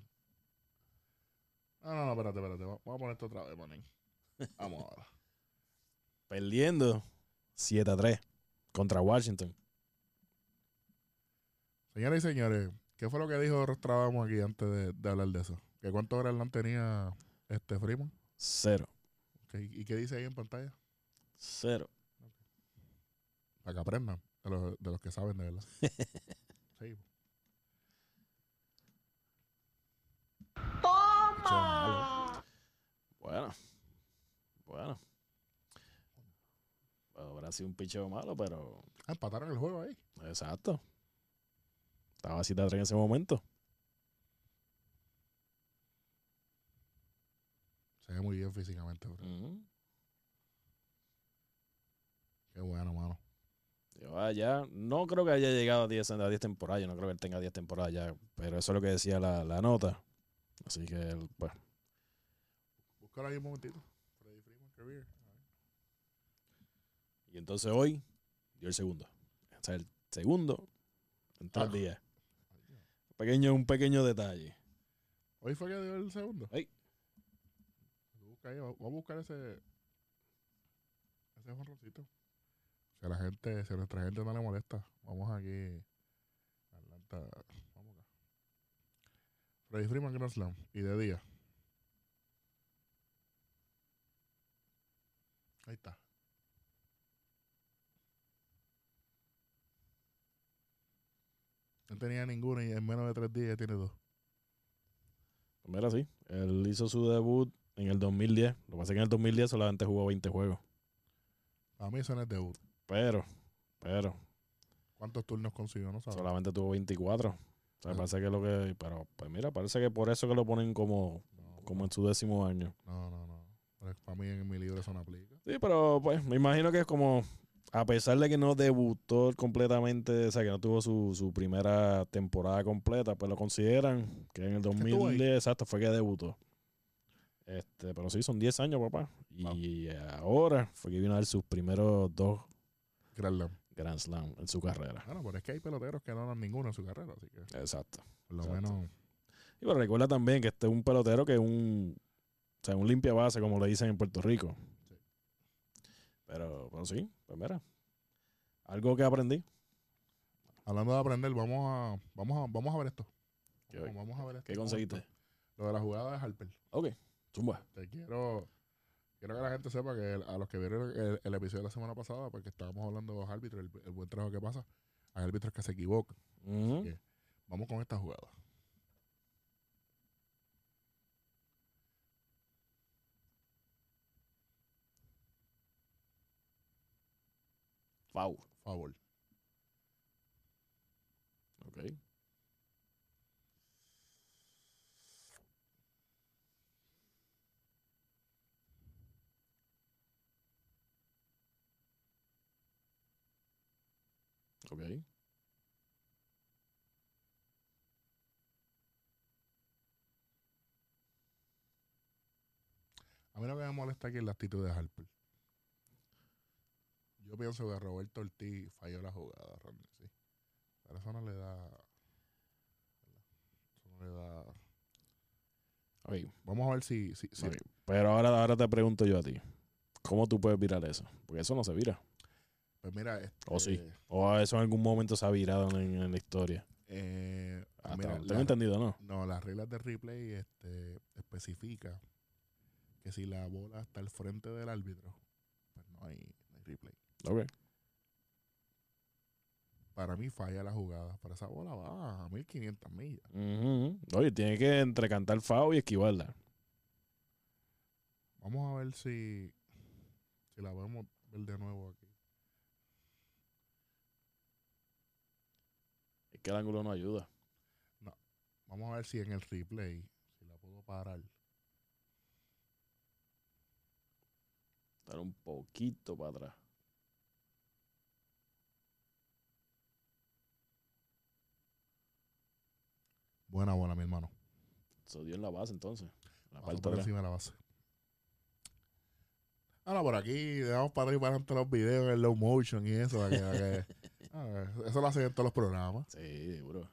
no, no, espérate, espérate. Vamos a poner esto otra vez, manín. Vamos ahora. Perdiendo 7 a 3 contra Washington. Señoras y señores, ¿qué fue lo que dijo Rostradamo aquí antes de, de hablar de eso? ¿Que cuánto Grandland tenía este Freeman? Cero. ¿Y qué dice ahí en pantalla? Cero. Para que aprendan de los, de los que saben de verdad. sí. Bueno. Bueno. Habrá sido un picheo malo, pero. Ah, empataron el juego ahí. Exacto. Estaba así de atrás en ese momento. Se ve muy bien físicamente, bro. Qué bueno, mano. Yo, ya, no creo que haya llegado a 10, a 10 temporadas. Yo no creo que él tenga 10 temporadas ya. Pero eso es lo que decía la, la nota. Así que, él, pues. Búscalo ahí un momentito. Freddy Freeman Career. Y entonces hoy dio el segundo. O sea, el segundo en tres Ah. días. Pequeño, un pequeño detalle. Hoy fue que dio el segundo. Ey. Busca ahí, vamos a buscar ese. Ese jonroncito. Si a la gente, si a nuestra gente no le molesta, vamos aquí. Atlanta. Vamos acá. Freddy Freeman Grand Slam. Y de día. Ahí está. No tenía ninguno y en menos de tres días tiene dos. Pues mira, sí. Él hizo su debut en el 2010. Lo que pasa es que en el 2010 solamente jugó 20 juegos. Para mí eso no es debut. Pero, pero, ¿Cuántos turnos consiguió? No sabes. solamente tuvo 24. O sea, Ah. parece que lo que. Pero, pues mira, parece que por eso que lo ponen como, No, como en su décimo año. no, no. no. Para mí en mi libro eso no aplica. Sí, pero pues me imagino que es como. A pesar de que no debutó completamente, o sea, que no tuvo su, su primera temporada completa, pues lo consideran que en el estuvo ahí. 2010, exacto, fue que debutó. Este, pero sí, son 10 años, papá. Y ahora fue que vino a dar sus primeros dos Grand Slam. Grand Slam en su carrera. Bueno, pero es que hay peloteros que no dan ninguno en su carrera, así que Exacto. por lo Exacto. menos. Y pero recuerda también que este es un pelotero que es un, o sea, un limpia base, como le dicen en Puerto Rico. Sí. Pero, pero sí, pues mira. Algo que aprendí. Hablando de aprender, vamos a, vamos a, vamos a ver esto. ¿Qué, Vamos, vamos a ver esto. qué conseguiste? Lo de la jugada de Harper. Ok, zumba. Te quiero, quiero que la gente sepa que el- a los que vieron el, el episodio de la semana pasada, porque estábamos hablando de los árbitros, el, el buen trabajo que pasa, hay árbitros que se equivocan. Ujú. que- Vamos con esta jugada. Foul. Favor. Ok. Ok. A mí lo que me molesta aquí es la actitud de Harper. Yo pienso que Roberto Ortiz falló la jugada, Randy, sí. Pero eso no le da. Eso no le da. Ok. Vamos a ver si. si, si-. Pero ahora, ahora te pregunto yo a ti. ¿Cómo tú puedes virar eso? Porque eso no se vira. Pues mira. Este, O sí. O eso en algún momento se ha virado en, en la historia. eh, Hasta mira, tengo la- entendido, ¿no? No, las reglas de replay este, especifica que si la bola está al frente del árbitro, pues no hay, no hay replay. Ok. Para mí falla la jugada, pero esa bola va a 1500 millas. Oye, tiene que entrecantar FAO y esquivarla. Vamos a ver si, si la podemos ver de nuevo aquí. Que el ángulo no ayuda. Vamos a ver si en el replay, si la puedo parar. Dar un poquito para atrás. Buena bola, mi hermano. Se dio en la base entonces. La parte por encima de la base. Ahora por aquí, dejamos para ir para adelante los videos en low motion y eso. para que- para que- Ah, eso lo hacen en todos los programas. Sí, seguro.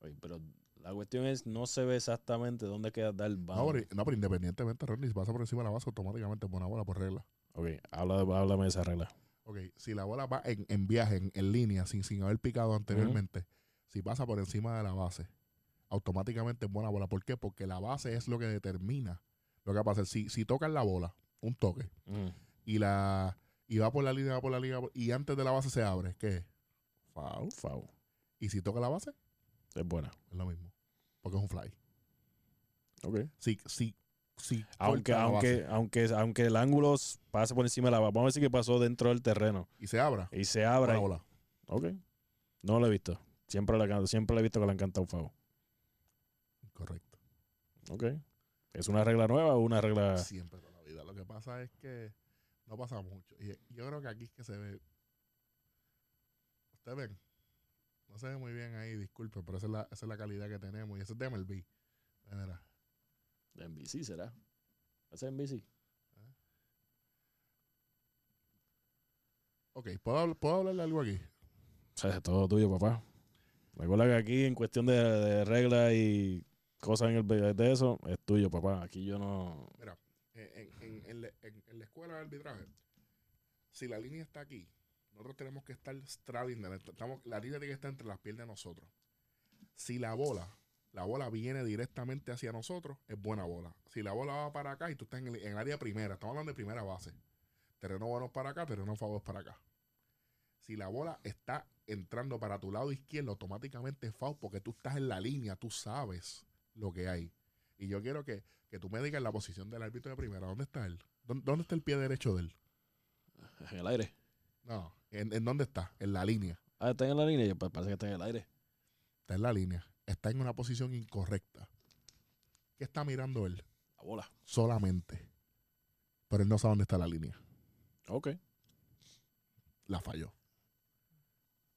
Oye, pero la cuestión es, no se ve exactamente dónde queda dar el No, pero, no, pero independientemente, Ronnie, si pasa por encima de la base, automáticamente es buena bola por regla. Ok, habla, háblame de esa regla. Ok, si la bola va en, en viaje, en, en línea, sin, sin haber picado anteriormente, si pasa por encima de la base, automáticamente es buena bola. ¿Por qué? Porque la base es lo que determina lo que va a pasar. Si, si tocas la bola, un toque, Mm. y la y va por la línea, va por la línea, y antes de la base se abre, ¿qué? es? Foul. Foul. Y si toca la base, Es buena. es lo mismo. Porque es un fly. Ok. Si, si, si Aunque, aunque, aunque, aunque el ángulo pase por encima de la base, vamos a decir que pasó dentro del terreno y se abra, y se abra. bola. Ok. No lo he visto. Siempre le, siempre le he visto que le han cantado foul. Correcto. Ok. ¿Es una regla nueva o una regla...? Siempre toda la vida. Lo que pasa es que no pasa mucho. Y yo creo que aquí es que se ve. Ustedes ven. No se ve muy bien ahí, disculpen, pero esa es la, esa es la calidad que tenemos. Y eso es de MLB. Mira, De NBC será. ¿Es NBC? Ok, ¿puedo, ¿puedo hablarle algo aquí? O sea, es todo tuyo, papá. Recuerda que aquí en cuestión de, de reglas y cosas en el de eso, es tuyo, papá. Aquí yo no... Mira, en, en- en en- la escuela de arbitraje, si la línea está aquí, nosotros tenemos que estar straddling, estamos, la línea tiene que estar entre las piernas de nosotros. Si la bola, la bola viene directamente hacia nosotros, es buena bola. Si la bola va para acá y tú estás en el, el área primera, estamos hablando de primera base. Terreno bueno para acá, terreno favor para acá. Si la bola está entrando para tu lado izquierdo, automáticamente es foul porque tú estás en la línea, tú sabes lo que hay. Y yo quiero que, que tú me digas la posición del árbitro de primera. ¿Dónde está él? ¿Dónde, dónde está el pie derecho de él? En el aire. No, ¿en, en dónde está? En la línea. Ah, está en la línea. Yo, pues, parece que está en el aire. Está en la línea. Está en una posición incorrecta. ¿Qué está mirando él? La bola. Solamente. Pero él no sabe dónde está la línea. Ok. La falló.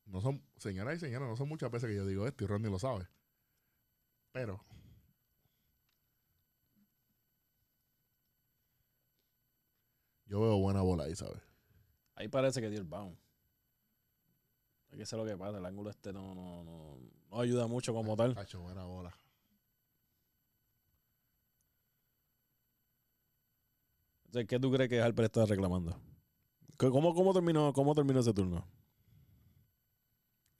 No son, señoras y señores, no son muchas veces que yo digo esto y Ronnie lo sabe. Pero yo veo buena bola ahí, ¿sabes? Ahí parece que dio el bound. Hay que sé lo que pasa. El ángulo este no, no, no, no ayuda mucho como tal. Tacho, buena bola. Entonces, ¿Qué tú crees que Harper está reclamando? ¿Cómo, cómo, terminó, ¿Cómo terminó ese turno?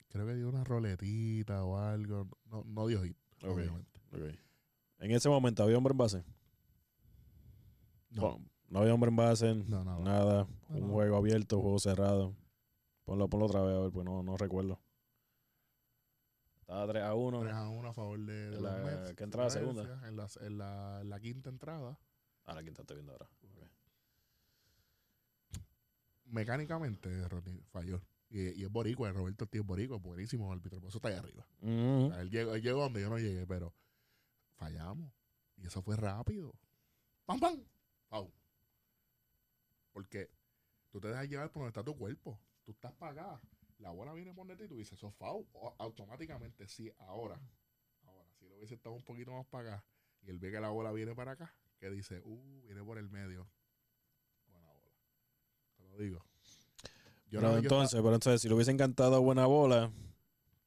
Creo que dio una roletita o algo. No, no dio hit, obviamente. En ese momento, ¿había hombre en base? No, No había hombre en base, no, nada. nada. No, un juego abierto, juego cerrado. Ponlo, ponlo otra vez, a ver, pues no, no recuerdo. Estaba 3 a 1. 3 a 1 a favor de, de En los la- Mets. ¿qué entrada segunda? En la, en la, en la quinta entrada. Ah, la quinta estoy viendo ahora. Mecánicamente, Ronnie falló. Y, y es boricua, Roberto Ortiz es boricua, buenísimo árbitro, por eso está ahí arriba. Ujú. O sea, él, llegó, él llegó donde yo no llegué, pero fallamos. Y eso fue rápido. ¡Pam, pam! Foul. Porque tú te dejas llevar por donde está tu cuerpo. Tú estás acá. La bola viene por ti y tú dices. O- automáticamente, sí, ahora. Ahora, si lo hubiese estado un poquito más acá y él ve que la bola viene para acá, que dice, uh, viene por el medio. Buena bola. Te lo digo. Yo pero no- yo entonces, pero entonces, si le hubiesen cantado buena bola,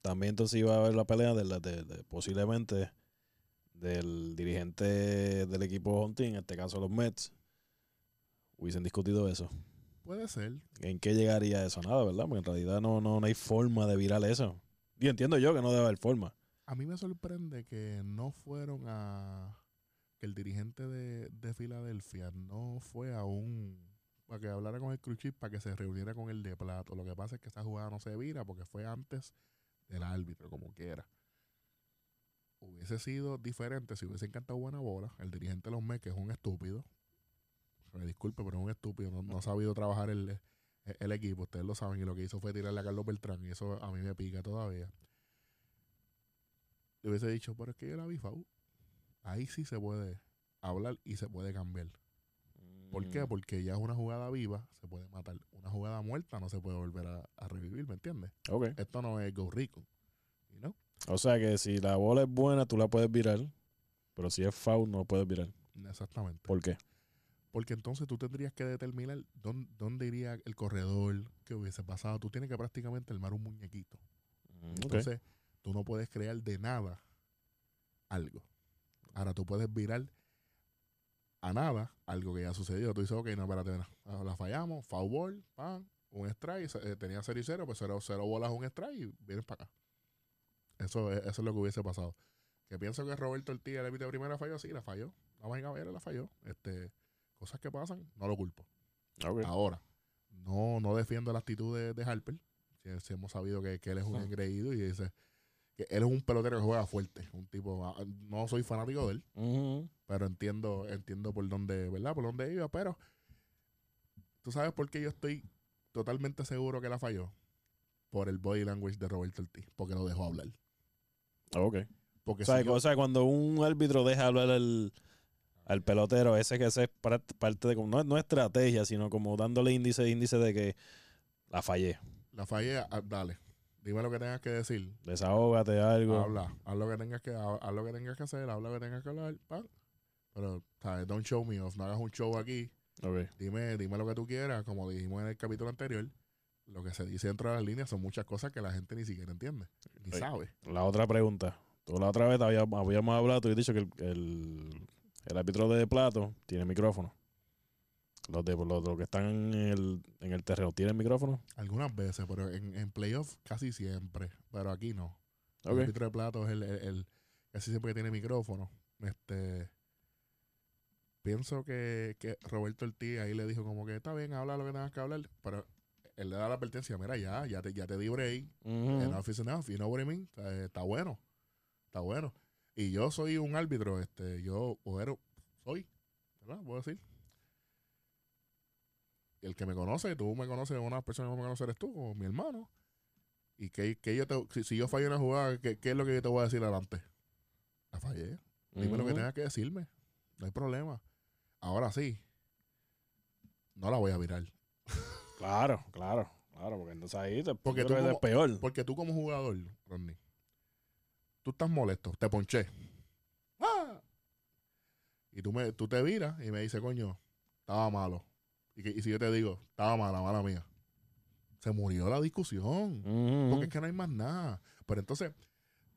también entonces iba a haber la pelea de, la- de- de- posiblemente del dirigente del equipo team, en este caso los Mets, hubiesen discutido eso. puede ser. ¿En qué llegaría eso? Nada, ¿verdad? Porque en realidad no, no, no hay forma de virar eso. Y entiendo yo que no debe haber forma. A mí me sorprende que no fueron a. que el dirigente de, de Filadelfia no fue a un. para que hablara con el Cruchip para que se reuniera con el de Plato. Lo que pasa es que esa jugada no se vira porque fue antes del árbitro, como quiera. Hubiese sido diferente si hubiese encantado buena bola. El dirigente de los Mets, que es un estúpido. Me disculpe, pero es un estúpido. No, no ha sabido trabajar el, el equipo. Ustedes lo saben. Y lo que hizo fue tirarle a Carlos Beltrán. Y eso a mí me pica todavía le hubiese dicho, pero es que yo la vi FAU. Ahí sí se puede hablar y se puede cambiar. ¿Por Mm. qué? Porque ya es una jugada viva, se puede matar. Una jugada muerta no se puede volver a, a revivir, ¿me entiendes? Ok. Esto no es Go Rico. you know? O sea que si la bola es buena, tú la puedes virar. Pero si es foul, no puedes virar. Exactamente. ¿Por qué? Porque entonces tú tendrías que determinar dónde, dónde iría el corredor que hubiese pasado. Tú tienes que prácticamente armar un muñequito. Mm. Entonces, tú tú no puedes crear de nada algo. Ahora tú puedes virar a nada algo que ya sucedió. Tú dices, ok, no, espérate, no, ah, la fallamos, foul ball, pan, un strike, eh, tenía 0 y 0, pues 0, cero bolas, un strike y vienes para acá. Eso, es- eso es lo que hubiese pasado. Que pienso que Roberto Ortiz, el de primera, falló, sí, la falló. Vamos a ver, la falló. Este, cosas que pasan, no lo culpo. Ahora, no, no defiendo la actitud de, de Harper. Si, si hemos sabido que, que él es un Ujú. engreído y dice que él es un pelotero que juega fuerte. Un tipo, ah, no soy fanático de él, pero entiendo, entiendo por dónde, ¿verdad? Por dónde iba, pero tú sabes por qué yo estoy totalmente seguro que la falló. Por el body language de Roberto Ortiz, porque lo dejó hablar. Ok. Porque O sea, si yo- o sea, cuando un árbitro deja hablar al, al pelotero, ese que ese es par- parte de, como- no, no estrategia, sino como dándole índice, índice de que la fallé. la fallé, ah, dale. Dime lo que tengas que decir. Desahógate algo. Habla, haz lo que tengas que, haz lo que tengas que hacer, haz lo que tengas que hablar, pam. Pero, ¿sabes? Don't show me off, no hagas un show aquí. Ok. Dime, dime lo que tú quieras, como dijimos en el capítulo anterior. Lo que se dice dentro de las líneas son muchas cosas que la gente ni siquiera entiende, ni Oye. sabe. La otra pregunta. Tú la otra vez había- habíamos hablado, tú habías dicho que el, el, el árbitro de plato tiene micrófono. Los de los, los que están en el, en el terreno tienen micrófono. Algunas veces, pero en, en playoff casi siempre. Pero aquí no. El árbitro de plato es el, el, el- casi siempre que tiene micrófono. Este pienso que, que Roberto Ortiz ahí le dijo como que está bien, habla lo que tengas que hablar, pero él le da la advertencia, mira ya, ya te, ya te di break, Ujú. enough is enough, you know what I mean? Está bueno, está bueno. Y yo soy un árbitro, este, yo, ojero, soy, ¿verdad? Puedo decir. El que me conoce, tú me conoces, una persona que me conoce eres tú, o mi hermano. Y que, que yo te, si, si yo fallo una jugada, ¿qué, qué es lo que yo te voy a decir adelante? La fallé. Dime lo que tengas que decirme. No hay problema. Ahora sí. No la voy a virar. Claro, claro, claro, porque entonces ahí te, Porque tú es como- peor. Porque tú como jugador, Rodney, tú estás molesto, te ponché. ¡Ah! Y tú, me, tú te viras y me dices, coño, estaba malo. Y, que- y si yo te digo, estaba mala, mala mía. Se murió la discusión. Porque es que no hay más nada. Pero entonces,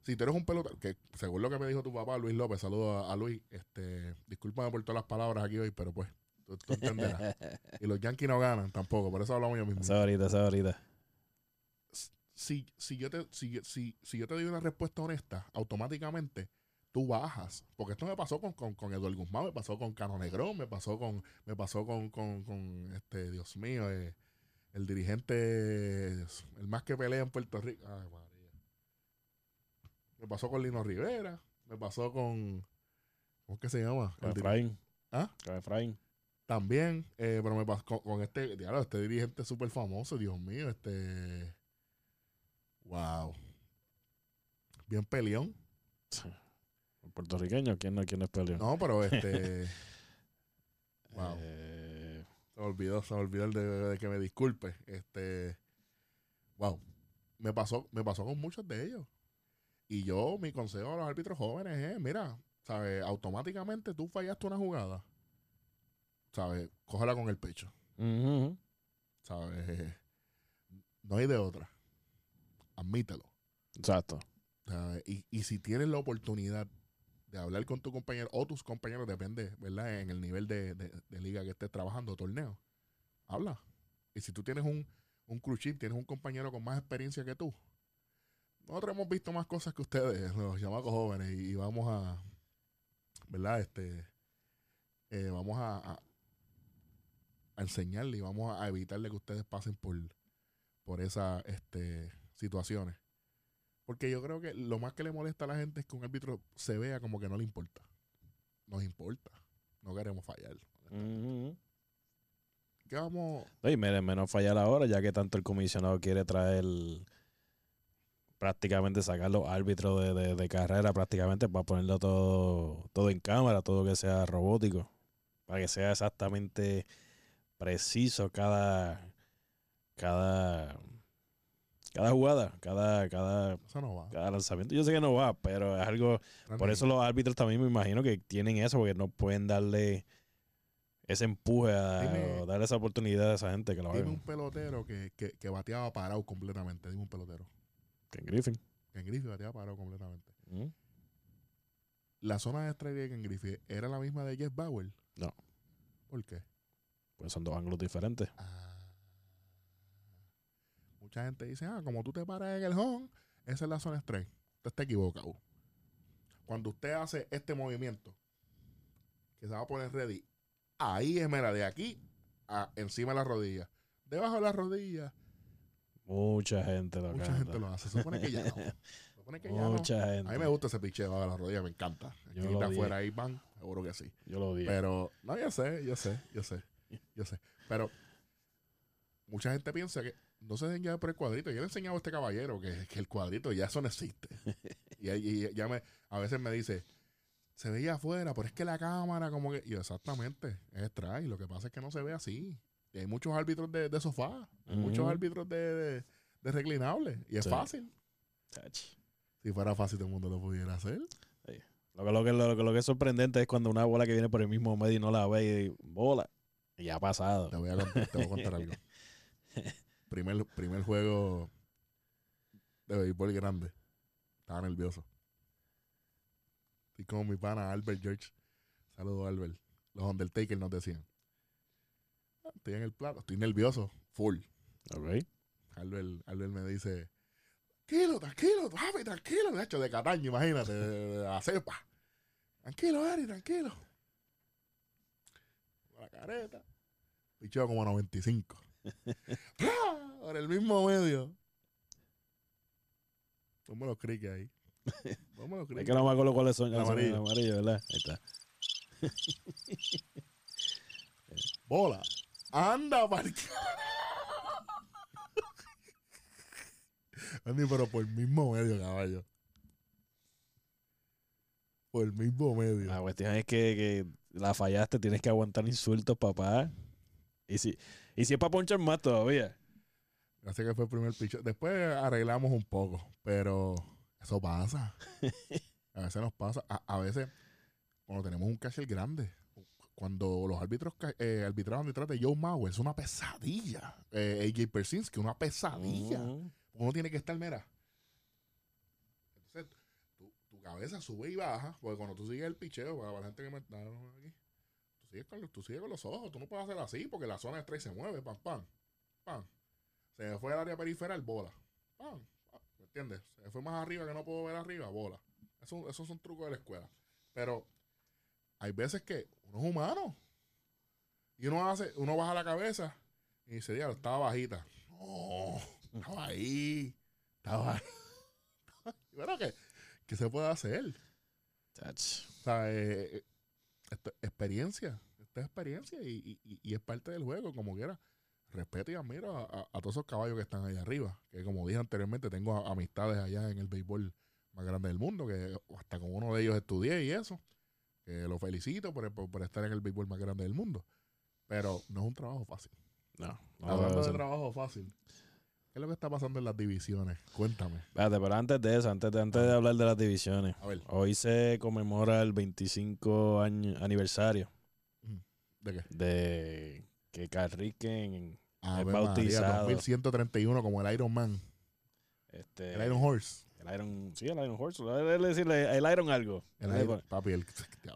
si tú eres un pelotero, que según lo que me dijo tu papá, Luis López, saludo a, a Luis, este, discúlpame por todas las palabras aquí hoy, pero pues, tú, tú entenderás. y los Yankees no ganan tampoco, por eso hablamos yo mismo. Esa ahorita, esa ahorita. Si, si, yo te, si, si, si yo te doy una respuesta honesta, automáticamente tú bajas. Porque esto me pasó con, con, con Eduardo Guzmán, me pasó con Cano Negrón, me pasó con, me pasó con, con, con este, Dios mío, eh, el dirigente, el más que pelea en Puerto Rico. Ay, María. Me pasó con Lino Rivera, me pasó con, ¿cómo es que se llama? Con Efraín. ¿Ah? Con Efraín. También, eh, pero me pasó con, con este, diablo, este dirigente súper famoso, Dios mío, este. Wow. Bien peleón. El puertorriqueño, ¿quién no, quién no es peleón? No, pero este. wow. Eh, Se me olvidó, se me olvidó el de, de que me disculpe. Este. Wow. Me pasó, me pasó con muchos de ellos. Y yo, mi consejo a los árbitros jóvenes es: mira, ¿sabes? Automáticamente tú fallaste una jugada. ¿Sabes? Cógela con el pecho. ¿Sabes? No hay de otra. Admítelo. Exacto. ¿sabes? Y, y si tienes la oportunidad de hablar con tu compañero o tus compañeros, depende, ¿verdad? En el nivel de, de- de liga que estés trabajando, torneo, habla. Y si tú tienes un, un crew chief, tienes un compañero con más experiencia que tú, nosotros hemos visto más cosas que ustedes, los llamacos jóvenes, y, vamos a, ¿verdad? Este, eh, vamos a, a, a enseñarle y vamos a evitarle que ustedes pasen por, por esas este, situaciones. Porque yo creo que lo más que le molesta a la gente es que un árbitro se vea como que no le importa. Nos importa. No queremos fallar. ¿Qué vamos? Y menos, menos fallar ahora, ya que tanto el comisionado quiere traer prácticamente sacar los árbitros de, de- de carrera prácticamente para ponerlo todo, todo en cámara, todo que sea robótico, para que sea exactamente preciso cada cada cada jugada, cada cada Eso no va. cada lanzamiento. Yo sé que no va, pero es algo por eso los árbitros también me imagino que tienen eso, porque no pueden darle ese empuje a, Dime- o darle esa oportunidad a esa gente que lo Dime un pelotero que, que, que bateaba parado completamente. Dime un pelotero. Ken Griffin. Ken Griffey bateaba parado completamente. ¿Mm? La zona de strike de Ken Griffey era la misma de Jeff Bauer. No. ¿Por qué? Pues son dos ángulos diferentes. Ah. Mucha gente dice, ah, como tú te paras en el home, esa es la zona strike. Usted está equivocado. Cuando usted hace este movimiento, que se va a poner ready, ahí es, mira, de aquí a encima de la rodilla. Debajo de la rodilla, Mucha gente lo mucha canta. gente lo hace. Se supone que ya no. Se supone que ya no. Mucha gente. A mí me gusta ese debajo de la rodilla, me encanta. Aquí Yo odié. afuera ahí van, seguro que sí. Yo lo digo. Pero, no, yo sé, yo sé, yo sé, yo sé. Pero mucha gente piensa que no se dejen llevar por el cuadrito. Yo le he enseñado a este caballero que, que el cuadrito ya eso no existe. y, y- ya me, a veces me dice, se veía afuera, pero es que la cámara como que... Y exactamente, es strike. Lo que pasa es que no se ve así. Y hay muchos árbitros de, de sofá, hay muchos árbitros de, de, de reclinables. Y es Sí. fácil. Si fuera fácil, todo el mundo lo pudiera hacer. Lo que, lo, que, lo, lo que es sorprendente es cuando una bola que viene por el mismo medio y no la ve y bola. Y ya ha pasado. Te voy a contar, te voy a contar algo. Primer, primer juego de béisbol grande. Estaba nervioso. Estoy con mi pana Albert George. Saludos, Albert. Los Undertaker nos decían. "Ah, Estoy en el plato, estoy nervioso. Full. Ok. Albert, Albert me dice, tranquilo, tranquilo, papi, tranquilo. De hecho, de Cataño, imagínate, de, de la cepa. Tranquilo, Ari, tranquilo. La careta. Picheo como 95. Por el mismo medio. Ponme los criques ahí. Ponme los Es criques. que no me acuerdo cuáles son. El amarillo. el amarillo, ¿verdad? Ahí está. Bola. Anda, pa'l Andy, pero por el mismo medio, caballo. Por el mismo medio. La cuestión es que, que la fallaste, tienes que aguantar insultos, papá. Y si, y si es para ponchar más todavía. Así que fue el primer picho. Después arreglamos un poco, pero eso pasa. A veces nos pasa. A, a veces, cuando tenemos un catcher grande, cuando los árbitros eh, arbitraban detrás de Joe Mauer, es una pesadilla. Eh, AJ Persinski, una pesadilla. Uno tiene que estar, mira. Entonces, tu, tu cabeza sube y baja, porque cuando tú sigues el picheo, para la gente que me está aquí, sigues, con los, tú sigues con los ojos, tú no puedes hacer así, porque la zona de strike se mueve, pam, pam, pam. Se fue al área periferal, bola. Pam, pam, ¿me entiendes? Se fue más arriba que no puedo ver arriba, bola. Eso- esos son trucos de la escuela. Pero hay veces que uno es humano. Y uno hace, uno baja la cabeza y dice, diablo, estaba bajita. No, estaba ahí. Estaba ahí. Y bueno, ¿qué, ¿qué se puede hacer? O sea, eh, eh, esto es experiencia. Esto es experiencia y, y- y es parte del juego, como quiera. Respeto y admiro a, a- a todos esos caballos que están allá arriba. Que como dije anteriormente, tengo a- amistades allá en el béisbol más grande del mundo, que hasta con uno de ellos estudié y eso. Que lo felicito por, por- por estar en el béisbol más grande del mundo. Pero no es un trabajo fácil. No, no Hablando debe de ser. trabajo fácil, ¿qué es lo que está pasando en las divisiones? Cuéntame. Espérate, pero antes de eso, antes de, antes de hablar de las divisiones, A ver, hoy se conmemora el 25 año, aniversario ¿de qué? de que Ave Es bautizado. 2131 como el Iron Man, este, el Iron Horse. el Iron, sí, el Iron Horse, es decirle el Iron algo. El Ahí Iron, pone. papi, el,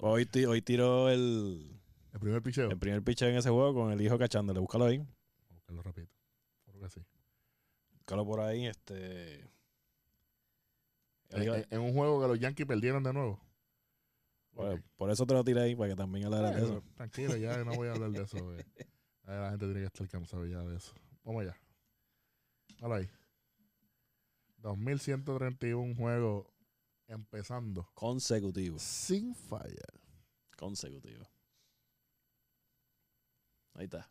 Hoy, hoy tiró el, el primer picheo. el primer pitch en ese juego con el hijo cachándole. Búscalo ahí. Buscarlo rapidito. Creo que sí. Búscalo por ahí. Este. En, hijo- en- un juego que los Yankees perdieron de nuevo. por, eso te lo tiré ahí, para que también hablaras de eso. Tranquilo, ya no voy a hablar de eso. eh. La gente tiene que estar cansada ya de eso. Vamos allá. Dale ahí. 2131 juegos empezando Consecutivo. sin fallar. Consecutivo. Ahí está.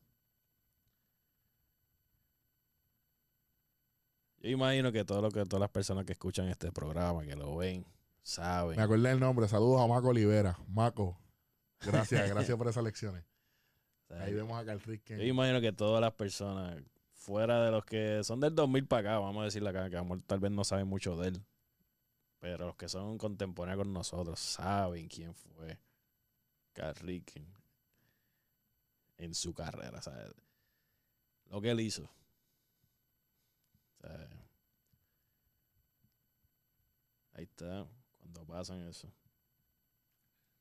Yo imagino que todo lo que todas las personas que escuchan este programa, que lo ven, saben. Me acordé el nombre. Saludos a Maco Olivera. Maco. Gracias, gracias por esas lecciones. Ahí vemos a Carl. Yo imagino que todas las personas, fuera de los que son del 2000 para acá, vamos a decirle acá, que a lo mejor tal vez no saben mucho de él, pero los que son contemporáneos con nosotros saben quién fue Carl en su carrera, ¿sabes? Lo que él hizo. Sea, Ahí está, cuando pasan eso.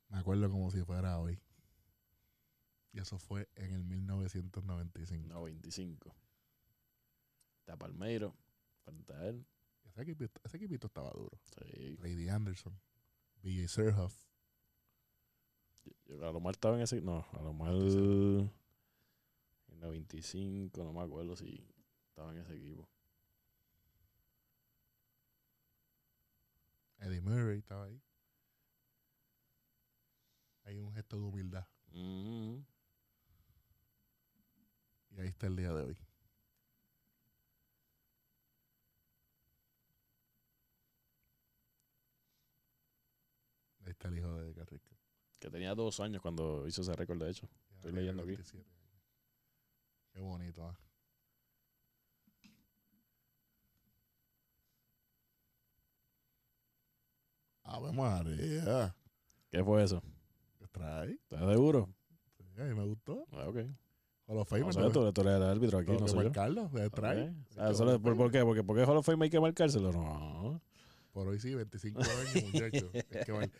Me acuerdo como si fuera hoy. Y eso fue en el 1995. 95. Está Palmeiro, frente a él. Ese, equipito, ese equipito estaba duro. Sí. Lady Anderson, BJ Serhoff. Yo, a lo mal estaba en ese. No, a lo mal. En 95, no me acuerdo si estaba en ese equipo. Eddie Murray estaba ahí. Hay un gesto de humildad. Mm. Y ahí está el día de hoy. Ahí está el hijo de Carrico. Que tenía dos años cuando hizo ese récord, de hecho. Ya Estoy leyendo aquí. 27 años. Qué bonito, ¿ah? Ave María. ¿Qué fue eso? ¿Qué trae? ¿Estás seguro? Sí, a mí me gustó. Ah, ok. Hall of Fame. No tú, tú eres el árbitro. Ah, solo- ¿por, por qué? Porque, porque Hall of Fame hay que marcárselo. No. Por hoy sí, 25 años, muchachos. es que, bueno,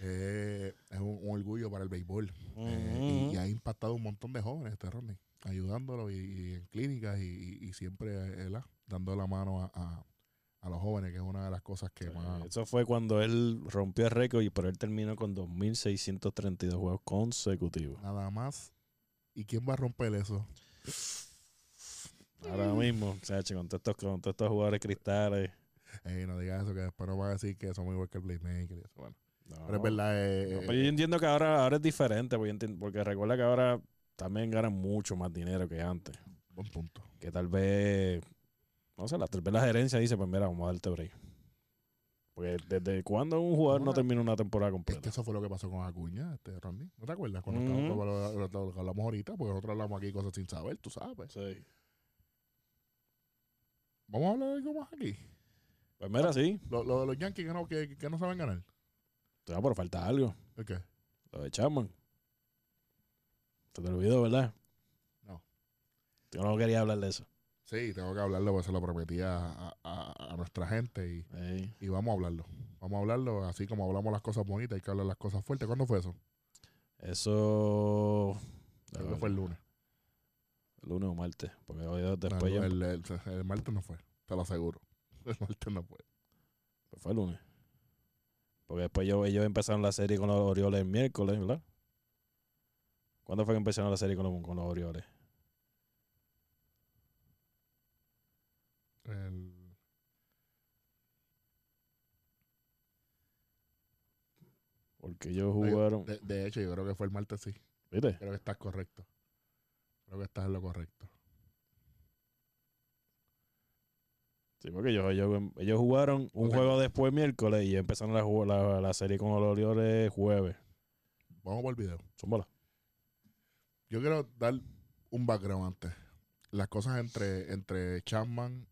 eh, es un, un orgullo para el béisbol. Eh, y, y ha impactado un montón de jóvenes este Rodney, ayudándolo y, y en clínicas y, siempre eh, dando la mano a, a- a los jóvenes, que es una de las cosas que más... Eso fue cuando él rompió el récord y por él terminó con 2.632 juegos consecutivos. Nada más. ¿Y quién va a romper eso? Ahora mismo, o sea, che, con todos estos, con todos estos jugadores cristales. Ey, no digas eso, que después nos van a decir que somos igual que el Playmaker. Bueno, No. pero es verdad, eh, No, eh, pero yo entiendo que ahora, ahora es diferente, porque, yo entiendo- porque recuerda que ahora también ganan mucho más dinero que antes. buen punto. Que tal vez, no sé, la, tal vez la gerencia dice, pues mira, vamos a darte break. Porque desde cuando un jugador no Ahora, termina una temporada Es completa. que eso fue lo que pasó con Acuña, este Rodney. ¿No te acuerdas? Cuando Ujú. estábamos- lo, lo- lo- lo que hablamos ahorita, porque nosotros hablamos aquí cosas sin saber, tú sabes. Sí. Vamos a hablar de algo más aquí. Pues mira, sí. Lo, de los Yankees que no, que, que no saben ganar. Te va por falta algo. ¿El qué? Lo de Chapman. Se te olvidó, ¿verdad? No. Yo no quería hablar de eso. Sí, tengo que hablarlo porque se lo prometí a, a- a- a nuestra gente y, vamos a hablarlo. Vamos a hablarlo así como hablamos las cosas bonitas, hay que hablar las cosas fuertes. ¿Cuándo fue eso? Eso. Creo que fue el lunes. El lunes o martes. Porque hoy No, después el, el- el martes no fue, te lo aseguro. El martes no fue. Pues fue el lunes. Porque después yo- ellos empezaron la serie con los Orioles el miércoles, ¿verdad? ¿Cuándo fue que empezaron la serie con los, con los Orioles? El, Porque ellos jugaron. de, de hecho, yo creo que fue el martes, sí. ¿Viste? Creo que estás correcto. Creo que estás en lo correcto. Sí, porque ellos, ellos, ellos jugaron un juego después miércoles y empezaron la, la, la serie con los Orioles jueves. Vamos por el video. Son bolas. Yo quiero dar un background antes. Las cosas entre, entre Chapman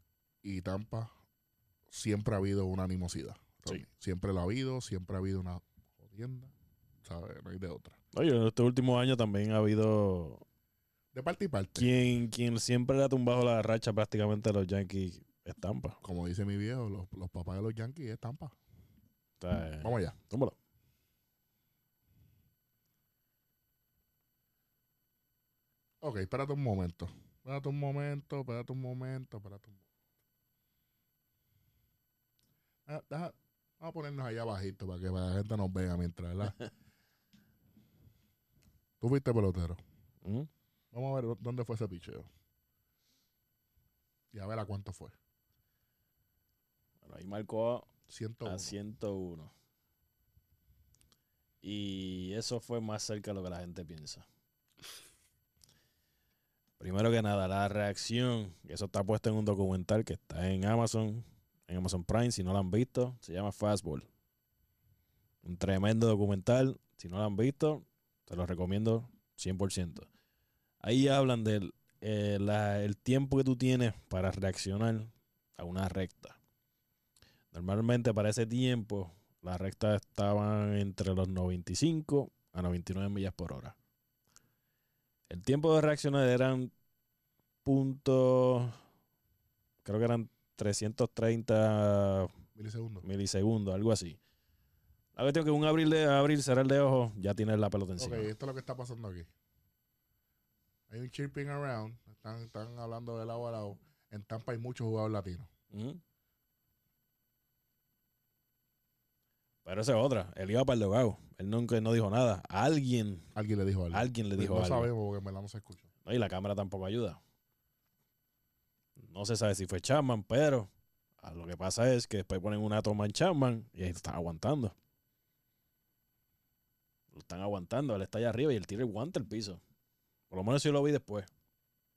y Tampa siempre ha habido una animosidad. Sí. Siempre lo ha habido, siempre ha habido una jodienda. ¿Sabes? No hay de otra. Oye, en este último año también ha habido De parte y parte. quien, quien siempre le ha tumbado la racha prácticamente a los Yankees es Tampa. Como dice mi viejo, los, los papás de los Yankees es Tampa. Eh, Vamos allá. túmbalo. Ok, espérate un momento. Espérate un momento, espérate un momento, espérate un momento. Ah, deja- vamos a ponernos allá abajito para que la gente nos vea mientras, ¿verdad? Tú fuiste pelotero. ¿Mm? Vamos a ver dó- dónde fue ese picheo. Y a ver a cuánto fue. Bueno, ahí marcó 101. a 101. Y eso fue más cerca de lo que la gente piensa. Primero que nada, la reacción, eso está puesto en un documental que está en Amazon, en Amazon Prime, si no lo han visto, se llama Fastball. Un tremendo documental, si no lo han visto, te lo recomiendo 100%. Ahí hablan del eh, la- el tiempo que tú tienes para reaccionar a una recta. Normalmente para ese tiempo las rectas estaban entre los 95 a 99 millas por hora. El tiempo de reaccionar eran puntos, creo que eran 330 Milisegundos. milisegundos, algo así. La cuestión que un abrir de abrir, cerrar de ojos, ya tienes la pelota Ok, encima. esto es lo que está pasando aquí. Hay un chirping around. Están, están hablando de lado a lado. En Tampa hay muchos jugadores latinos. Pero esa es otra. Él iba para el dogado. Él nunca no dijo nada. Alguien, Alguien le dijo algo. alguien le dijo no algo. sabemos porque en verdad no se escucha. No, y la cámara tampoco ayuda. No se sabe si fue Chapman, pero a lo que pasa es que después ponen una toma en Chapman y ahí están aguantando. Lo están aguantando, él está allá arriba y él tira el guante al piso. Por lo menos yo lo vi después.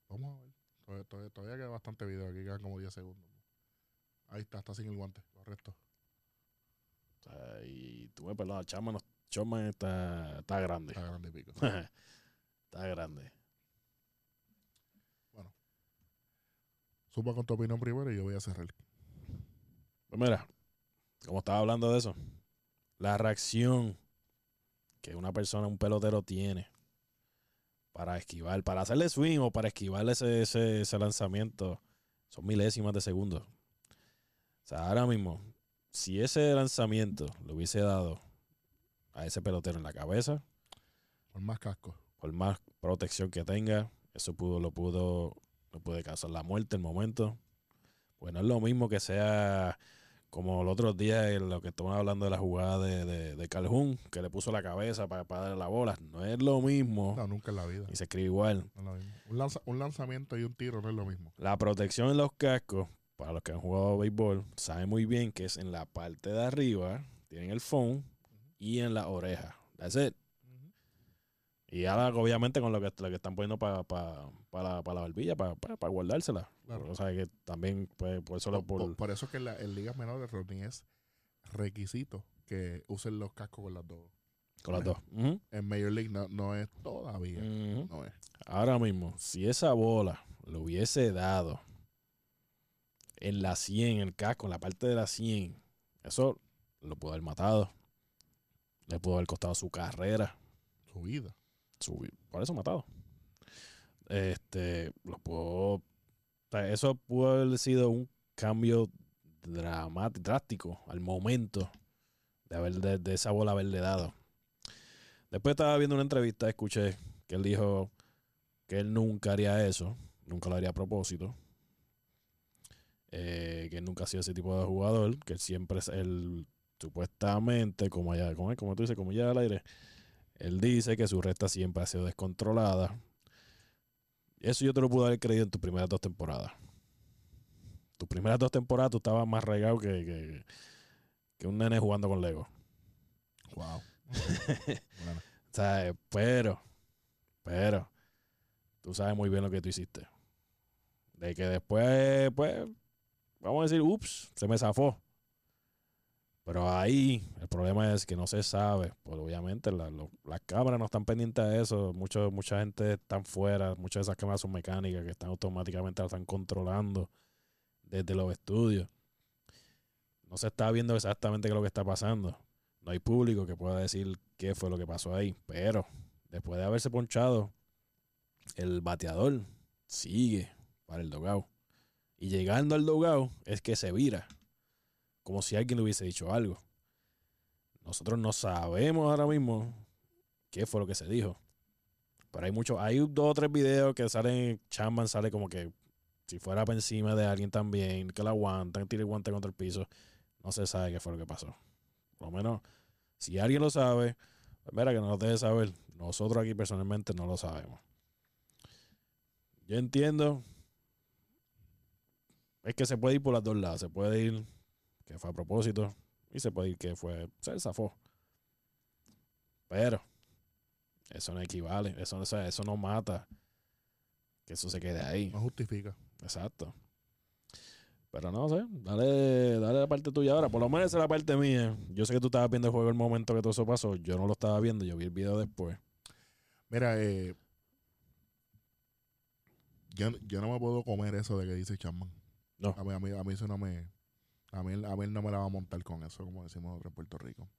Vamos a ver. Todavía, todavía- todavía queda bastante video. Aquí quedan como 10 segundos. Ahí está, está sin el guante. Correcto. O sea, y tú me perdonas, Chapman, no- Chapman está, está grande. Está grande pico. está grande. Suba con tu opinión primero y yo voy a cerrar. Pues mira, como estaba hablando de eso, la reacción que una persona, un pelotero tiene para esquivar, para hacerle swing o para esquivar ese, ese, ese lanzamiento, son milésimas de segundos. O sea, ahora mismo, si ese lanzamiento lo hubiese dado a ese pelotero en la cabeza, Por más casco. por más protección que tenga, eso pudo, lo pudo, puede causar la muerte el momento. Pues no es lo mismo que sea como el otro día en lo que estaban hablando de la jugada de, de, de Calhoun, que le puso la cabeza para, para darle la bola. No es lo mismo. No, nunca en la vida. Y se escribe igual. No es lo mismo. Un, lanza- un lanzamiento y un tiro no es lo mismo. La protección en los cascos, para los que han jugado béisbol, saben muy bien que es en la parte de arriba, tienen el phone y en la oreja. That's it. Y ahora, obviamente, con lo que, lo que están poniendo para la, pa la barbilla, para guardársela. Claro. O sea, que también, pues, por eso Por, por, eso es que en, la- en ligas menores, Rodney, es requisito que usen los cascos con las dos. con las dos. En Major League no, no es todavía. No es. Ahora mismo, si esa bola lo hubiese dado en la 100, en el casco, en la parte de la 100, eso lo pudo haber matado. Le pudo haber costado su carrera. Su vida. su- por eso matado. Este, lo pudo. o sea, eso pudo haber sido un cambio dramático, drástico al momento de haber de, esa bola haberle dado. Después estaba viendo una entrevista, escuché que él dijo que él nunca haría eso, nunca lo haría a propósito. eh, que él nunca ha sido ese tipo de jugador, que él siempre es el supuestamente, como allá, como, como tú dices, como ya al aire, él dice que su recta siempre ha sido descontrolada. Eso yo te lo pude haber creído en tus primeras dos temporadas. Tus primeras dos temporadas tú estabas más regado que, que, que un nene jugando con Lego. Wow. Bueno, O sea, pero, pero, tú sabes muy bien lo que tú hiciste. De que después, pues, vamos a decir, ups, se me zafó. Pero ahí el problema es que no se sabe. Pues obviamente las cámaras no están pendientes de eso. Mucho, mucha gente están fuera. Muchas de esas cámaras son mecánicas que están automáticamente las están controlando desde los estudios. No se está viendo exactamente qué es lo que está pasando. No hay público que pueda decir qué fue lo que pasó ahí. Pero después de haberse ponchado, el bateador sigue para el dogao. Y llegando al dogao es que se vira. Como si alguien le hubiese dicho algo. Nosotros no sabemos ahora mismo qué fue lo que se dijo. Pero hay muchos, hay dos o tres videos que salen, Chapman sale como que si fuera por encima de alguien también, que lo aguantan, tira el guante contra el piso. No se sabe qué fue lo que pasó. Por lo menos, si alguien lo sabe, pues mira que no lo debe saber. Nosotros aquí personalmente no lo sabemos. Yo entiendo. Es que se puede ir por las dos lados. Se puede ir que fue a propósito. Y se puede ir que fue. Se zafó. Pero. Eso no equivale. Eso, o sea, eso no mata. Que eso se quede ahí. no justifica. Exacto. Pero no sé, dale, dale la parte tuya ahora. Por lo menos esa es la parte mía. Yo sé que tú estabas viendo el juego el momento que todo eso pasó. Yo no lo estaba viendo, yo vi el video después. Mira, eh, yo, yo no me puedo comer eso de que dice Chapman. No. A mí, a mí, a mí eso no me... A mí, a mí no me la va a montar con eso, como decimos nosotros en Puerto Rico.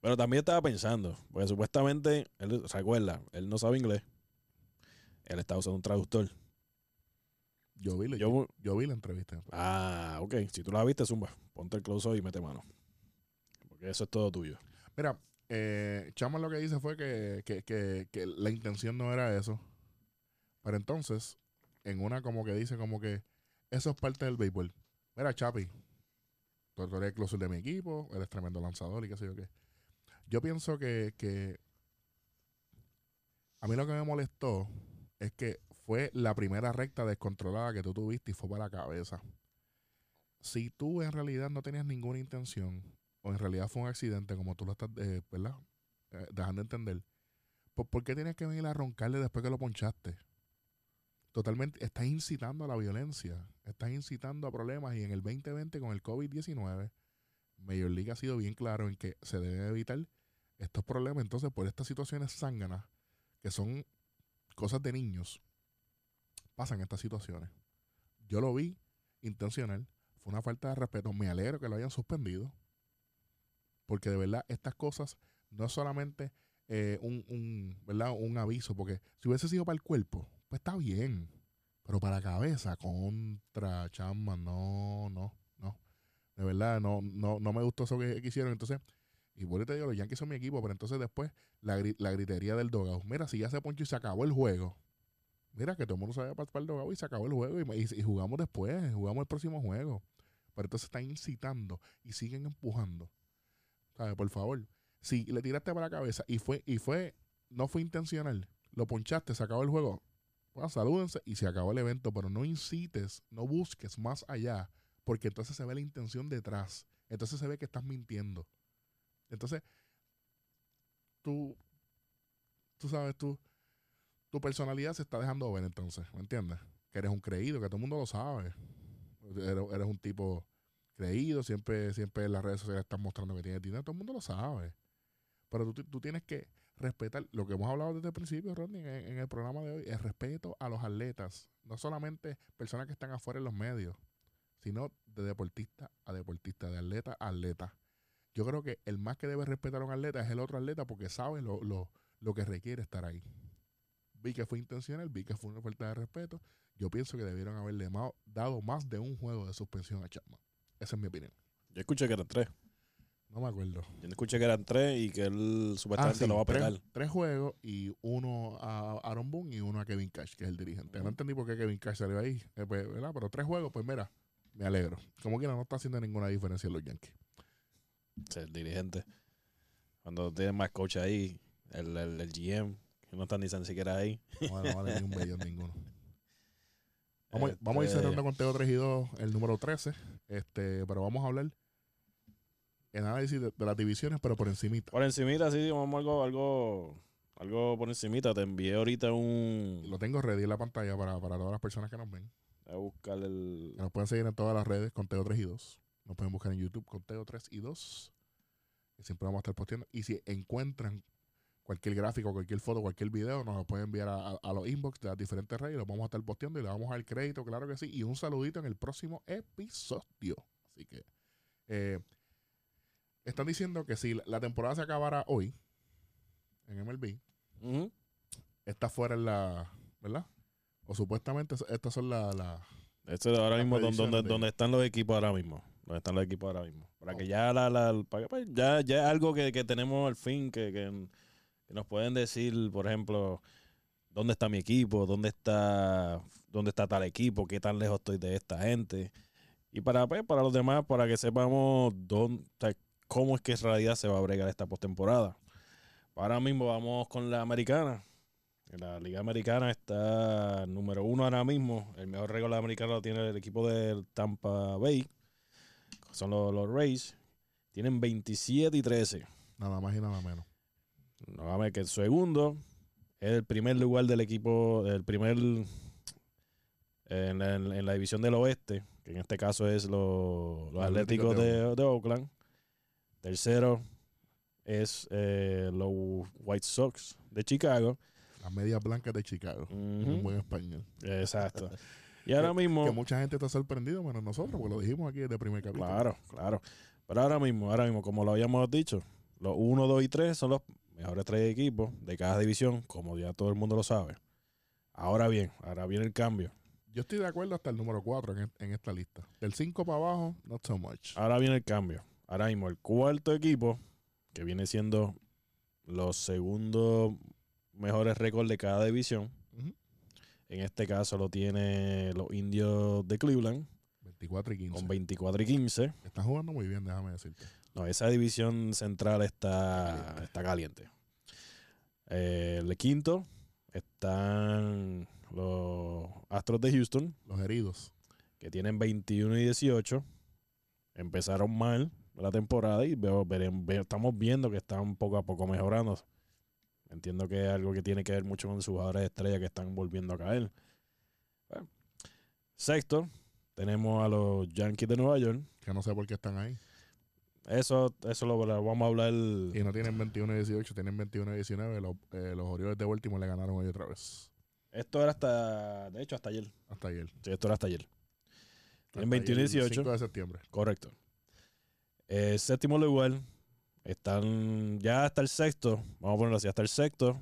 Pero también estaba pensando, porque supuestamente, él, recuerda, él no sabe inglés. Él está usando un traductor. Yo vi, la- Yo- yo, vi la entrevista. Ah, ok. Si tú la viste, zumba. Ponte el close y mete mano. Porque eso es todo tuyo. Mira, eh, Chama lo que dice fue que, que, que, que la intención no era eso. Pero entonces, en una como que dice como que eso es parte del béisbol. Mira, Chapi, tú eres el closer de mi equipo, eres tremendo lanzador y qué sé yo qué. Yo pienso que, que a mí lo que me molestó es que fue la primera recta descontrolada que tú tuviste y fue para la cabeza. Si tú en realidad no tenías ninguna intención, o en realidad fue un accidente, como tú lo estás, eh, ¿verdad? Eh, dejando entender, pues ¿por qué tienes que venir a roncarle después que lo ponchaste? Totalmente, estás incitando a la violencia, estás incitando a problemas y en el 2020 con el COVID-19, Major League ha sido bien claro en que se deben evitar estos problemas. Entonces, por estas situaciones zánganas, que son cosas de niños, pasan estas situaciones. Yo lo vi intencional, fue una falta de respeto. Me alegro que lo hayan suspendido, porque de verdad estas cosas no es solamente eh, un, un, ¿verdad? un aviso, porque si hubiese sido para el cuerpo, pues está bien, pero para cabeza, contra chamba, no, no, no. De verdad, no, no, no me gustó eso que, que hicieron. Entonces, y por te digo, los Yankees son mi equipo, pero entonces después la, la gritería del dogao. Mira, si ya se ponchó y se acabó el juego. Mira, que todo el mundo se para, el dogao y se acabó el juego y, y- y jugamos después, jugamos el próximo juego. Pero entonces están incitando y siguen empujando. ¿Sabes? Por favor. Si le tiraste para la cabeza y fue, y fue, no fue intencional, lo ponchaste, se acabó el juego. Salúdense y se acabó el evento, pero no incites, no busques más allá, porque entonces se ve la intención detrás. Entonces se ve que estás mintiendo. Entonces, tú, tú sabes, tú, tu personalidad se está dejando ver entonces, ¿me entiendes? Que eres un creído, que todo el mundo lo sabe. Eres, un tipo creído, siempre, siempre en las redes sociales estás mostrando que tienes dinero, todo el mundo lo sabe. Pero tú, tú tienes que respetar lo que hemos hablado desde el principio, Rodney, en, el programa de hoy, el respeto a los atletas, no solamente personas que están afuera en los medios, sino de deportista a deportista, de atleta a atleta. Yo creo que el más que debe respetar a un atleta es el otro atleta porque sabe lo, lo, lo que requiere estar ahí. Vi que fue intencional, vi que fue una falta de respeto. Yo pienso que debieron haberle dado más de un juego de suspensión a Chapman. Esa es mi opinión. Yo escuché que eran tres. No me acuerdo. Yo escuché que eran tres y que él supuestamente Ah, sí, lo va a pegar. tres juegos y uno a Aaron Boone y uno a Kevin Cash, que es el dirigente. No entendí por qué Kevin Cash salió ahí, eh, pues, ¿verdad? Pero tres juegos, pues mira, me alegro. Como quiera, no está haciendo ninguna diferencia en los Yankees. Sí, el dirigente. Cuando tienen más coach ahí, el, el, el GM, que no están ni siquiera ahí. No, no vale ni un bellón ninguno. Vamos, Este, vamos a ir cerrando con Teo 3 y 2, el número 13. Este, pero vamos a hablar en análisis de, de las divisiones, pero por encimita. Por encimita, sí, vamos algo, algo, algo por encimita. Te envié ahorita un... Lo tengo ready en la pantalla para, para todas las personas que nos ven. A buscar el... Que nos pueden seguir en todas las redes con Teo 3 y 2. Nos pueden buscar en YouTube con Teo 3 y 2. Que siempre vamos a estar posteando. Y si encuentran cualquier gráfico, cualquier foto, cualquier video, nos lo pueden enviar a, a- a los inbox de las diferentes redes y los vamos a estar posteando y le vamos a dar crédito, claro que sí. Y un saludito en el próximo episodio. Así que eh, están diciendo que si la- temporada se acabara hoy en MLB, Ujú. está fuera en la. ¿Verdad? O supuestamente estas son las. La, Esto es ahora mismo donde, de- donde están los equipos ahora mismo. Donde están los equipos ahora mismo. Para que ya la, la- para que, pues, ya, ya es algo que, que tenemos al fin, que, que, que nos pueden decir, por ejemplo, dónde está mi equipo, dónde está, dónde está tal equipo, qué tan lejos estoy de esta gente. Y para, pues, para los demás, para que sepamos dónde, o sea, cómo es que en realidad se va a bregar esta postemporada. Ahora mismo vamos con la americana. La Liga Americana está número uno ahora mismo. El mejor récord americano lo tiene el equipo del Tampa Bay. Son los, los Rays. Tienen 27 y 13. nada más y nada menos. No, a ver que el segundo es el primer lugar del equipo, el primer en, la- en la división del oeste, que en este caso es los, los Atléticos Atléticos de de, de Oakland. Tercero es eh, los White Sox de Chicago. Las medias blancas de Chicago. Ujú. un buen español. Exacto. Y ahora mismo, Que mucha gente está sorprendido, menos nosotros, porque lo dijimos aquí desde el primer capítulo. claro, claro. Pero ahora mismo, ahora mismo, como lo habíamos dicho, los 1, 2 y 3 son los mejores tres equipos de cada división, como ya todo el mundo lo sabe. Ahora bien, ahora viene el cambio. Yo estoy de acuerdo hasta el número 4 en, en esta lista. Del 5 para abajo, not so much. Ahora viene el cambio. Ahora mismo el cuarto equipo, que viene siendo los segundos mejores récords de cada división. En este caso lo tiene los indios de Cleveland 24 y 15. con 24 y 15. Están jugando muy bien, déjame decirte. No, esa división central está, Caliente. está caliente. Eh, el quinto están los Astros de Houston, Los heridos. que tienen 21 y 18. Empezaron mal la temporada y veo, estamos viendo que están poco a poco mejorando. Entiendo que es algo que tiene que ver mucho con sus jugadores de estrella que están volviendo a caer. Bueno. Sexto, tenemos a los Yankees de Nueva York. Que no sé por qué están ahí. Eso, eso lo, lo vamos a hablar. Y no tienen 21 y 18, tienen 21 y 19. Los, eh, los Orioles de Baltimore le ganaron hoy otra vez. Esto era hasta, de hecho, hasta ayer. Hasta ayer. Sí, esto era hasta ayer. Hasta En 21 y ayer, el 18. 5 de septiembre. Correcto. Eh, séptimo lugar. Están ya hasta el sexto. Vamos a ponerlo así, hasta el sexto.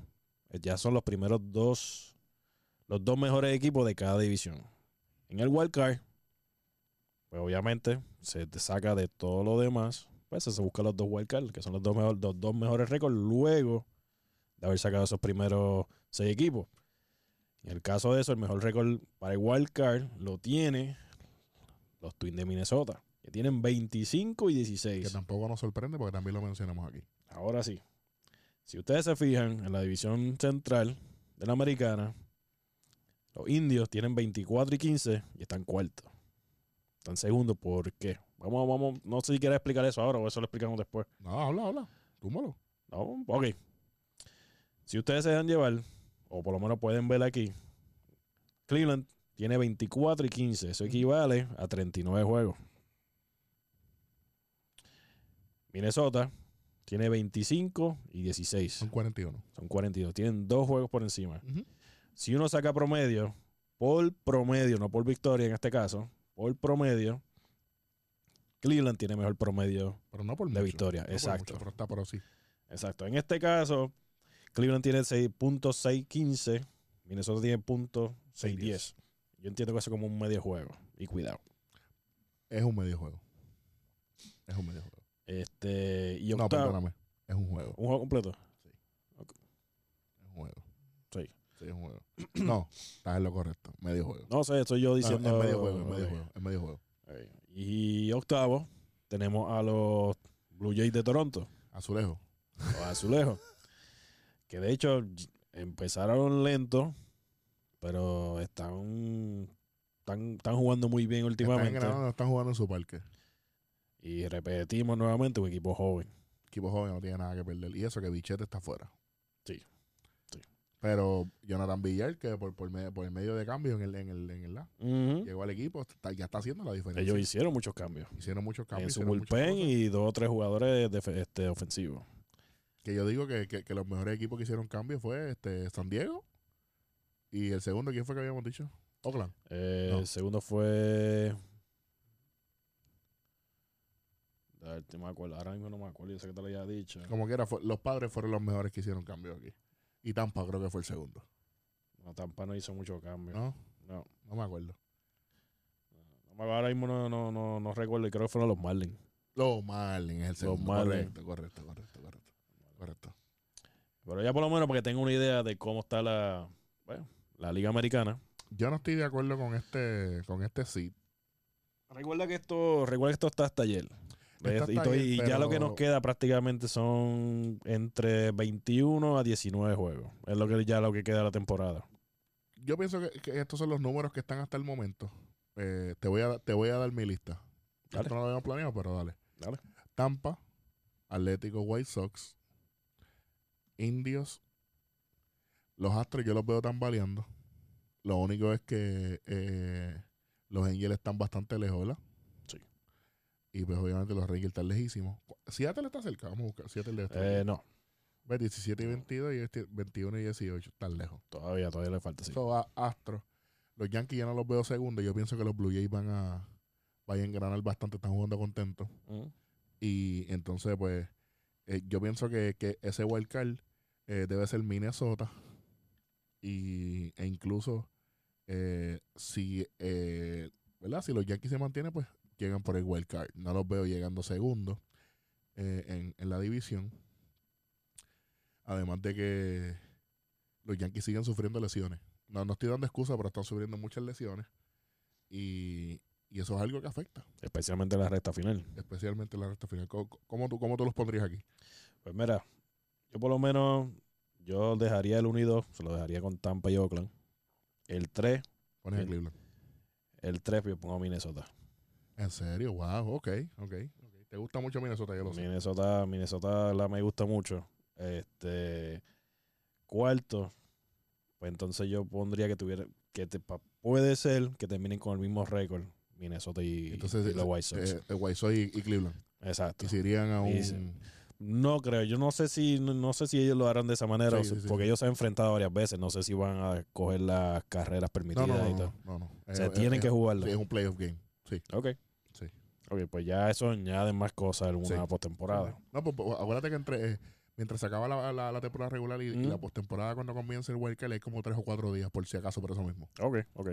eh, Ya son los primeros dos. Los dos mejores equipos de cada división. En el wild card, pues obviamente se te saca de todo lo demás. Pues se busca los dos wild card, que son los dos, mejor- los dos mejores récords luego de haber sacado esos primeros seis equipos. En el caso de eso, el mejor récord para el wild card lo tiene los Twins de Minnesota, que tienen 25 y Que 16. tampoco nos sorprende porque también lo mencionamos aquí. Ahora sí. Si ustedes se fijan en la división central de la americana, los indios tienen 24 y 15 y están cuartos. Están segundos. ¿Por qué? Vamos, vamos. No sé si quieres explicar eso ahora o eso lo explicamos después. No, habla, habla. Túmbalo. No, ok. Si ustedes se dejan llevar, o por lo menos pueden ver aquí, Cleveland tiene 24 y 15. Eso equivale a 39 juegos. Minnesota tiene 25 y 16. Son 41. Son 42. Tienen dos juegos por encima. Si uno saca promedio, por promedio, no por victoria en este caso, por promedio, Cleveland tiene mejor promedio Pero no por de mucho. victoria. No por Exacto. mucho, pero está por así. Exacto. En este caso, Cleveland tiene 6.615, Minnesota tiene .610. Yo entiendo que eso es como un medio juego. Y cuidado. Es un medio juego. Es un medio juego. Este, y No, octavo, perdóname. Es un juego. un juego completo. Es un juego. Sí. Sí, es un juego. no, estás en lo correcto. Medio juego. No sé, estoy yo No, diciendo. es medio juego, es medio Ok. juego. Es medio juego. Ok. Y octavo, tenemos a los Blue Jays de Toronto, Azulejo. los azulejos. que de hecho empezaron lento, pero están, están, están jugando muy bien Están últimamente. ganando, están jugando en su parque. Y repetimos nuevamente un equipo joven. Equipo joven no tiene nada que perder. Y eso que Bichete está fuera. Sí, sí. Pero Jonathan Villar, que por, por, me- por el medio de cambio en el, en el, en el la, llegó al equipo, está- ya está haciendo la diferencia. Ellos hicieron muchos cambios. hicieron muchos cambios. en su bullpen y dos o tres jugadores de, este, ofensivos. Que yo digo que, que, que los mejores equipos que hicieron cambios fue este San Diego. Y el segundo, ¿quién fue que habíamos dicho? Oakland. Eh, No. El segundo fue. A ver, no me acuerdo. Ahora mismo no me acuerdo. Yo sé que te lo había dicho. Como quiera, fue- los padres fueron los mejores que hicieron cambios aquí. Y Tampa creo que fue el segundo. No, Tampa no hizo mucho cambio. ¿No? No. No me acuerdo. No me- Ahora mismo no, no, no, no recuerdo. y Creo que fueron los Marlins. Los Marlins es el segundo. Marlins. Correcto, correcto, correcto, correcto. Correcto. Pero ya por lo menos porque tengo una idea de cómo está la, bueno, la Liga Americana. Yo no estoy de acuerdo con este, con este seed. Recuerda que esto, recuerda que esto está hasta ayer. Y, estoy- ya lo que nos queda prácticamente son entre 21 a 19 juegos. Es lo que ya lo que queda de la temporada. Yo pienso que, que estos son los números que están hasta el momento. Eh, te, voy a, te voy a dar mi lista. Dale. Esto no lo habíamos planeado, pero dale. Dale. Tampa, Atlético White Sox, Indios, los Astros yo los veo tambaleando. Lo único es que eh, los Angels están bastante lejos, ¿verdad? Y pues obviamente los Rangers están lejísimos. Seattle está cerca, vamos a buscar. Seattle estar Eh, no, Ve, 17 y 22 y este 21 y 18 están lejos. todavía, todavía le falta. Sí. So, a Astros. Los Yankees ya no los veo segundos. Yo pienso que los Blue Jays van a, vayan a engranar bastante. Están jugando contentos. Mm. Y entonces, pues, eh, yo pienso que, que ese wildcard eh, debe ser Minnesota. Y, e incluso Eh, si, eh, ¿verdad? si los Yankees se mantienen, pues llegan por el wild card. No los veo llegando segundo eh, en, en la división. Además de que los Yankees siguen sufriendo lesiones. No, no estoy dando excusa, pero están sufriendo muchas lesiones. Y, y eso es algo que afecta, Especialmente en la recta final. especialmente en la recta final. ¿Cómo, cómo tú, cómo tú los pondrías aquí? Pues mira, yo por lo menos, yo dejaría el unido, se lo dejaría con Tampa y Oakland. El 3, Pones a Bien. Cleveland. el 3 yo pongo a Minnesota. En serio, wow, ok, ok. ok. ¿Te gusta mucho Minnesota? Yo lo sé. Minnesota, Minnesota la me gusta mucho. Este cuarto, pues entonces yo pondría que tuviera que te, pa- puede ser que terminen con el mismo récord Minnesota y, Entonces, y los White Sox. Eh, eh, White Sox y, y Cleveland. Exacto. Y se irían a un... Y No creo, yo no sé si no, no sé si ellos lo harán de esa manera, Sí, o sí, si- sí. porque ellos se han enfrentado varias veces, no sé si van a coger las carreras permitidas no, y tal. no, no, no. Se Eh, tienen eh, que jugarlo. sí, es un playoff game. Sí. Ok. Ok, pues ya eso añade más cosas en una Sí. postemporada. No, pues, pues, acuérdate que entre, eh, mientras se acaba la, la- la temporada regular y, y la postemporada cuando comienza el Wild Card hay como tres o cuatro días, por si acaso, por eso mismo. Ok, ok.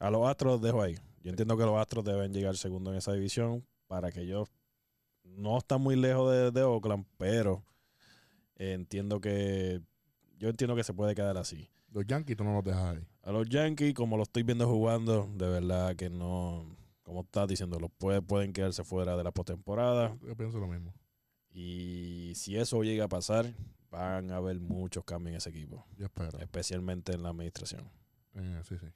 A los Astros los dejo ahí. Yo entiendo que los Astros deben llegar segundo en esa división para que ellos no están muy lejos de, de Oakland, pero eh, entiendo que yo entiendo que se puede quedar así. Los Yankees tú no los dejas ahí. A los Yankees, como lo estoy viendo jugando, de verdad que no, como estás diciendo, los puede, pueden quedarse fuera de la postemporada. Yo pienso lo mismo. Y si eso llega a pasar, van a haber muchos cambios en ese equipo, Yo espero. especialmente en la administración. Eh, sí, sí.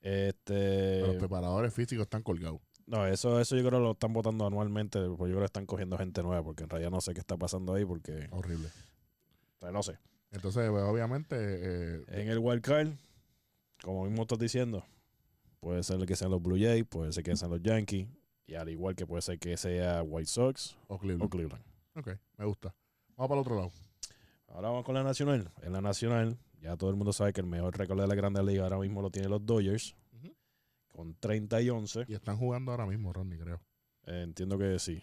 Este, Pero los preparadores físicos están colgados. no, eso, eso yo creo que lo están votando anualmente, porque yo creo que están cogiendo gente nueva, porque en realidad no sé qué está pasando ahí, porque Horrible. pues, no sé. Entonces, pues, obviamente, eh, En el wild card, como mismo estás diciendo, puede ser que sean los Blue Jays, puede ser que sean los Yankees, y al igual que puede ser que sea White Sox o o Cleveland. Cleveland. Ok, me gusta. Vamos para el otro lado. Ahora vamos con la nacional. En la nacional, ya todo el mundo sabe que el mejor récord de la Grande Liga ahora mismo lo tienen los Dodgers, con 30 y 11. Y están jugando ahora mismo, Ronnie, creo. Eh, entiendo que sí.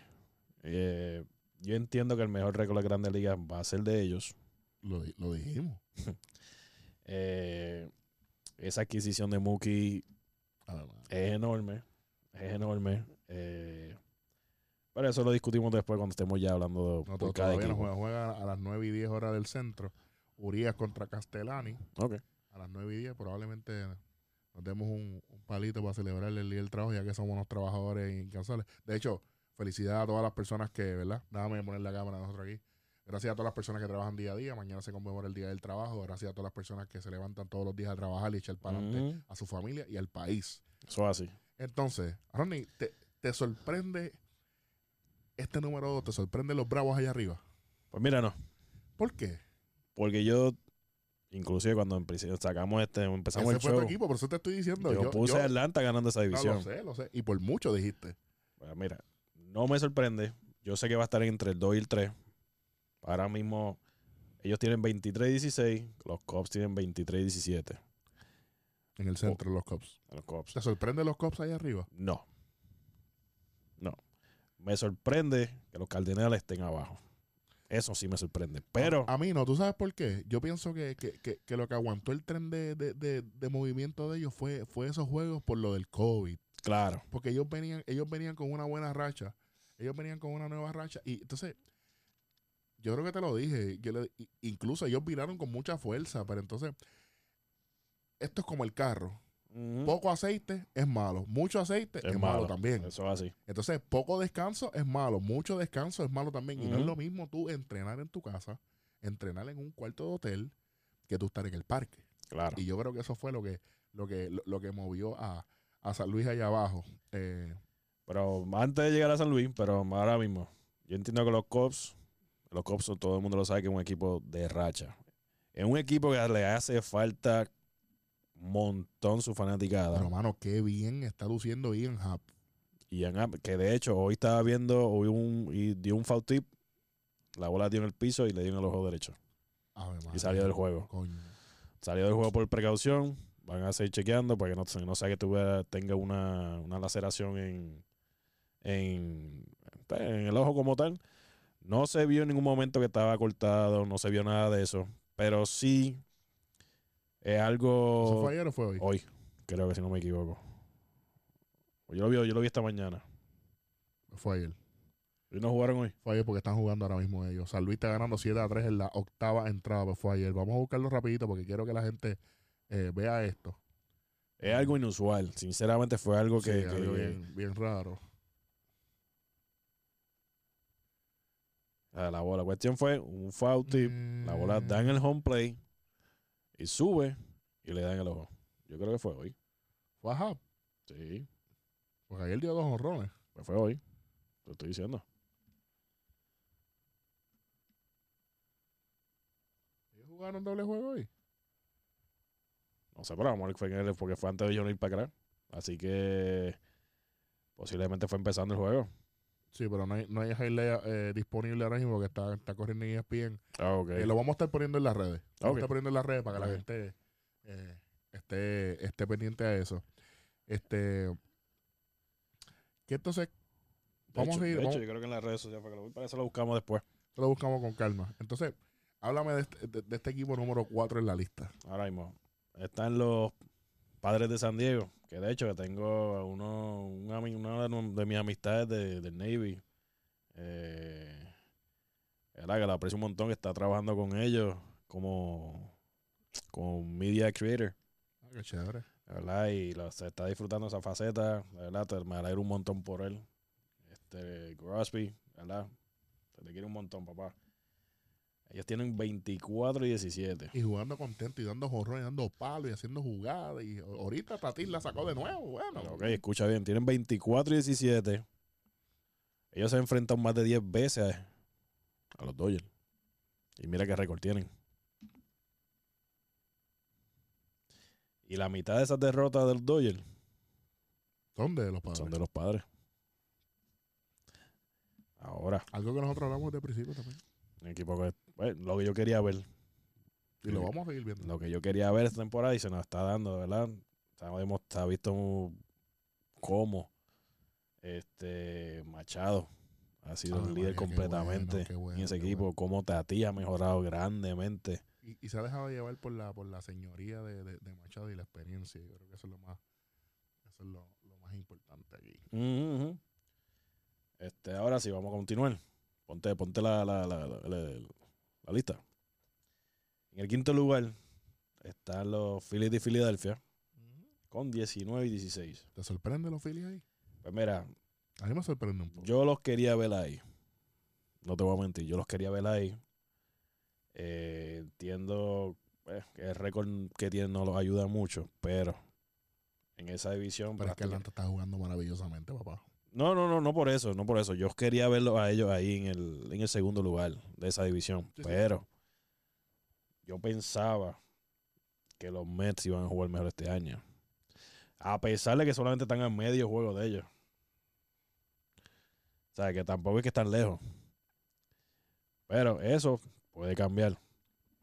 Eh, yo entiendo que el mejor récord de la Grande Liga va a ser de ellos. Lo, lo dijimos. Eh, esa adquisición de Mookie Ah, es enorme. Es enorme. Eh, pero eso lo discutimos después cuando estemos ya hablando No, por cada equipo. juega. Juega a las 9 y 10 horas del centro. Urias contra Castellani. A las 9 y 10 probablemente nos demos un, un palito para celebrar el día del trabajo, ya que somos unos trabajadores incansables. De hecho, felicidades a todas las personas que, ¿verdad? Déjame poner la cámara nosotros aquí. Gracias a todas las personas que trabajan día a día. Mañana se conmemora el Día del Trabajo. Gracias a todas las personas que se levantan todos los días a trabajar y echar para adelante a su familia y al país. Eso es así. Entonces, Ronnie, ¿te, te sorprende este número 2? ¿Te sorprende los bravos allá arriba? Pues mira, no. ¿Por qué? Porque yo, inclusive cuando sacamos este, empezamos Ese el fue show, tu equipo, por eso te estoy diciendo. yo, puse a Atlanta ganando esa no, división. lo sé, lo sé. Y por mucho dijiste. Mira, no me sorprende. Yo sé que va a estar entre el 2 y el 3. Ahora mismo, ellos tienen 23-16, los Cubs tienen 23-17. En el centro de los Cubs. Los Cubs. ¿Te sorprende los Cubs allá arriba? No. No. Me sorprende que los Cardenales estén abajo. Eso sí me sorprende. Pero, A, a mí no, ¿tú sabes por qué? Yo pienso que, que, que, que lo que aguantó el tren de, de, de, de movimiento de ellos fue, fue esos juegos por lo del COVID. claro. Porque ellos venían, ellos venían con una buena racha. Ellos venían con una nueva racha. Y entonces, yo creo que te lo dije. yo le- i- incluso ellos viraron con mucha fuerza. Pero entonces, esto es como el carro. Poco aceite es malo. Mucho aceite es, malo. también. Eso es así. Entonces, poco descanso es malo. Mucho descanso es malo también. Y no es lo mismo tú entrenar en tu casa, entrenar en un cuarto de hotel, que tú estar en el parque. Claro. Y yo creo que eso fue lo que, lo que, lo, lo que movió a, a San Luis allá abajo. Eh, Pero antes de llegar a San Luis, pero ahora mismo, yo entiendo que los Cubs, los Cubs todo el mundo lo sabe que es un equipo de racha. Es un equipo que le hace falta un montón su fanaticada. pero, mano, qué bien está luciendo Ian Happ. Y en, que de hecho hoy estaba viendo, hoy un, y dio un foul tip, la bola dio en el piso y le dio en el ojo derecho. Y salió del juego. coño. Salió del juego por precaución. Van a seguir chequeando para que no, no sea que tuviera, tenga una, una laceración en, en, pues, en el ojo como tal. No se vio en ningún momento que estaba cortado, no se vio nada de eso. Pero sí Es ¿Eso algo fue ayer o fue hoy? hoy, creo que si no me equivoco. Yo lo vi, yo lo vi esta mañana. Fue ayer. ¿Y no jugaron hoy? Fue ayer porque están jugando ahora mismo ellos. San Luis está ganando 7 a 3 en la octava entrada, pero fue ayer. Vamos a buscarlo rapidito porque quiero que la gente eh, vea esto. Es algo inusual. Sinceramente fue algo que... Sí, que- algo bien, bien raro. La bola. La cuestión fue un foul tip. La bola da en el home play y sube y le da en el ojo. Yo creo que fue hoy. Fue Sí, porque ayer dio dos honrones. pues fue hoy. Te estoy diciendo. ¿Ellos jugaron doble juego hoy? No sé, pero vamos a ver fue en el- porque fue antes de yo no ir para acá. Así que posiblemente fue empezando el juego. Sí, pero no hay, no hay highlight eh, disponible ahora mismo porque está, está corriendo en ESPN. Ah, ok. Eh, lo vamos a estar poniendo en las redes. Lo Vamos a estar poniendo en las redes para que la gente eh, esté, esté pendiente a eso. Este. Que entonces De vamos hecho, a ir- de hecho, yo creo que en las redes sociales fue que lo. Para eso lo buscamos después. lo buscamos con calma. Entonces, háblame de este, de- de este equipo número 4 en la lista. Ahora mismo. Están los padres de San Diego. Que de hecho que tengo uno, un una de, mis amistades de, del Navy. Eh, que la aprecio un montón. Que está trabajando con ellos como, como media creator. Ah, qué chévere. ¿verdad? Y lo- se está disfrutando esa faceta, ¿verdad? Te- me alegro un montón por él. Este, Grosby, ¿verdad? Se te quiere un montón, papá. Ellos tienen 24 y 17. Y jugando contento y dando jorrón y dando palos y haciendo jugadas. Y ahorita Tatis la sacó de nuevo. Bueno, Pero, ok, escucha bien, tienen 24 y 17. Ellos se enfrentan más de 10 veces a, los Dodgers. Y mira qué récord tienen. Y la mitad de esas derrotas de los Dodgers son de los padres. son de los padres. Ahora, Algo que nosotros hablamos desde el principio también. un equipo que, bueno, lo que yo quería ver, Y lo vamos a seguir viendo. lo que yo quería ver esta temporada y se nos está dando, ¿verdad? Sabemos, ha visto cómo este Machado ha sido Ah, el líder María, qué completamente bueno, qué bueno, en ese equipo, cómo Tati ha mejorado grandemente. Y, y se ha dejado llevar por la, por la señoría de, de- de Machado y la experiencia. Yo creo que eso es lo más, eso es lo, lo más importante aquí. Este, ahora sí, vamos a continuar. Ponte, ponte la, la, la, la- la- lista. En el quinto lugar están los Phillies de Filadelfia con 19 y 16. ¿Te sorprende los Phillies ahí? Pues mira, A mí me sorprende un poco. yo los quería ver ahí. No te voy a mentir, yo los quería ver ahí. Eh, entiendo pues, que el récord que tienen no los ayuda mucho, pero en esa división. pero es que Atlanta está jugando maravillosamente, papá. No, no, no, no por eso, no por eso. Yo quería verlos a ellos ahí en el, en el segundo lugar de esa división. Sí, sí. pero yo pensaba que los Mets iban a jugar mejor este año. A pesar de que solamente están a medio juego de ellos. O sea, que tampoco es que están lejos. Pero eso puede cambiar.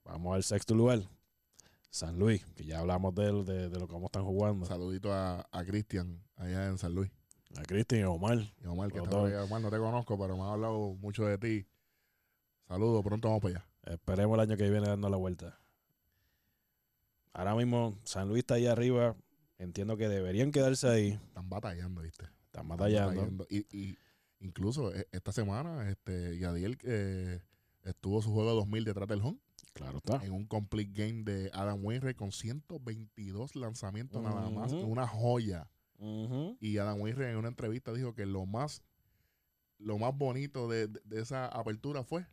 Vamos al sexto lugar. San Luis, que ya hablamos de, de, de lo que cómo están jugando. Saludito a, a Cristian allá en San Luis. A Cristian y a Omar. Y Omar, que allá. Omar, no te conozco, pero me ha hablado mucho de ti. Saludos, pronto vamos para allá. Esperemos el año que viene dando la vuelta. Ahora mismo San Luis está ahí arriba. Entiendo que deberían quedarse ahí. Están batallando, ¿viste? Están Están batallando. Y, y incluso eh, esta semana, este, Yadiel eh, estuvo su juego 2000 detrás del home Claro está. en un complete game de Adam Wainwright con 122 lanzamientos nada más. Una joya. Y Adam Wainwright en una entrevista dijo que lo más lo más bonito de, de- de esa apertura fue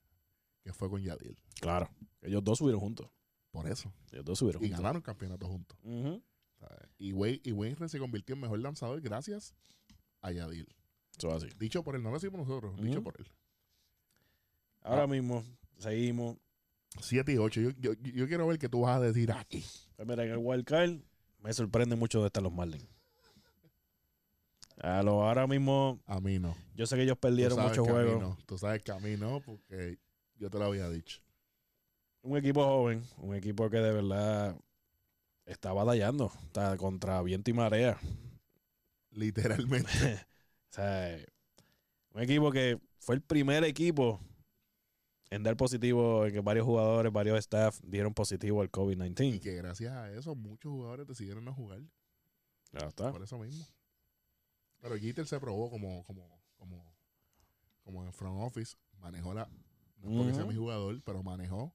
que fue con Yadiel. Claro. Ellos dos subieron juntos. Por eso. Ellos dos subieron Y juntos. ganaron campeonato juntos. Ujú. ¿sabes? Y, Wei- y Wainwright se convirtió en mejor lanzador gracias a Yadiel. Eso es así. Dicho por él, no lo decimos nosotros, dicho por él. Ahora Ah. mismo seguimos. 7 y 8. Yo, yo, yo quiero ver qué tú vas a decir aquí. Pues mira, en el Wild Card me sorprende mucho de estar los Marlins. A lo, ahora mismo, A mí no. yo sé que ellos perdieron muchos juegos. no. Tú sabes que a mí no, porque yo te lo había dicho. Un equipo joven, un equipo que de verdad está batallando. Está contra viento y marea. Literalmente. O sea, un equipo que fue el primer equipo en dar positivo, en que varios jugadores, varios staff dieron positivo al Y COVID-19. que gracias a eso muchos jugadores decidieron no jugar. Ya está. Por eso mismo. Pero Jeter se probó como, como, como, como en front office. Manejó la. No es porque sea mi jugador, pero manejó.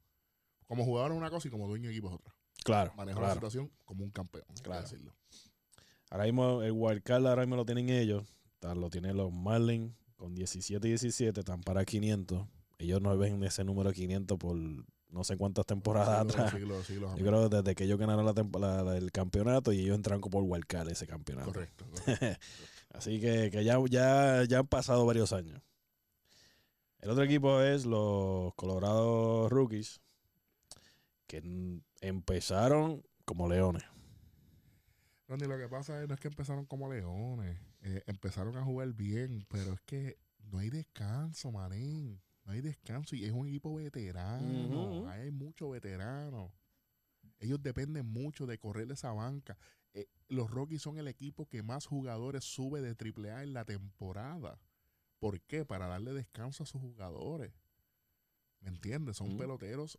Como jugador es una cosa y como dueño de equipo es otra. Claro, Manejó la situación como un campeón. Claro. decirlo. Ahora mismo el wildcard ahora mismo lo tienen ellos. Lo tienen los Marlins con 17 y 17. Están para 500. Ellos no ven ese número 500 por no sé cuántas temporadas Siglos, atrás. siglos, siglos, Yo creo que desde que ellos ganaron la la- la- el campeonato y ellos entraron como por wildcard ese campeonato. Correcto. correcto. Así que, que ya, ya, ya han pasado varios años. El otro equipo es los Colorado Rookies, que empezaron como leones. Ronnie, lo que pasa es, no es que empezaron como leones. eh, empezaron a jugar bien, pero es que no hay descanso, manín. No hay descanso y es un equipo veterano. Hay muchos veteranos. Ellos dependen mucho de correr esa banca. Eh, los Rockies son el equipo que más jugadores sube de AAA en la temporada. ¿Por qué? Para darle descanso a sus jugadores. ¿Me entiendes? Son peloteros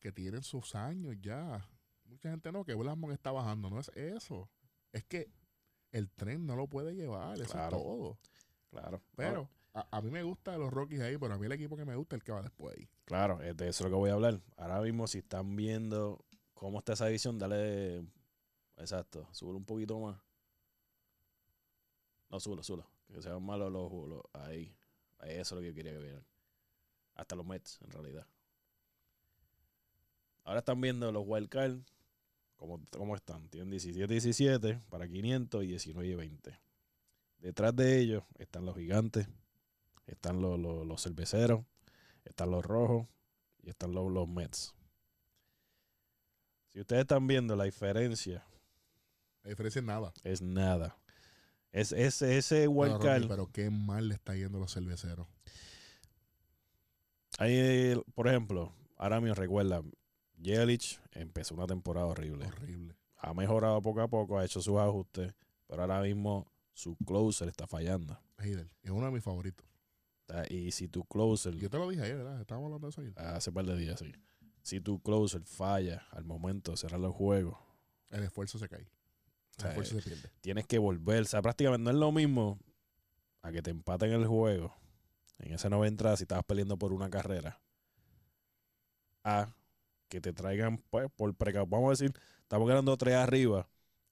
que tienen sus años ya. Mucha gente no, que Blasmon está bajando. No es eso. Es que el tren no lo puede llevar. Eso Claro. es todo. Claro. Pero a, a mí me gusta los Rockies ahí, pero a mí el equipo que me gusta es el que va después ahí. Claro, de eso es lo que voy a hablar. Ahora mismo, si están viendo cómo está esa división, dale. Exacto, súbelo un poquito más. No, súbelo, súbelo. Que sean malos los, Ahí. Ahí, Eso es lo que yo quería que vieran. Hasta los Mets, en realidad. Ahora están viendo los Wildcard. ¿Cómo, cómo están? Tienen 17-17 para 500 y 19-20. Detrás de ellos están los gigantes, están los, los, los cerveceros, están los rojos y están los, los Mets. Si ustedes están viendo la diferencia, La diferencia es nada. es nada. Es, es ese Pero, wildcard. Ronnie, pero qué mal le está yendo a los cerveceros. Ahí, por ejemplo, ahora me recuerda, Yelich empezó una temporada horrible. Horrible. Ha mejorado poco a poco, ha hecho sus ajustes, pero ahora mismo su closer está fallando. Es uno de mis favoritos. Y si tu closer, Yo te lo dije ayer, ¿verdad? Estábamos hablando de eso ayer. hace par de días, sí. Si tu closer falla al momento de cerrar los juegos, El esfuerzo se cae. El O sea, esfuerzo se pierde. tienes que volver. O sea, prácticamente no es lo mismo a que te empaten el juego en esa nueva entrada si estabas peleando por una carrera a que te traigan pues por precaución. Vamos a decir, estamos ganando tres arriba,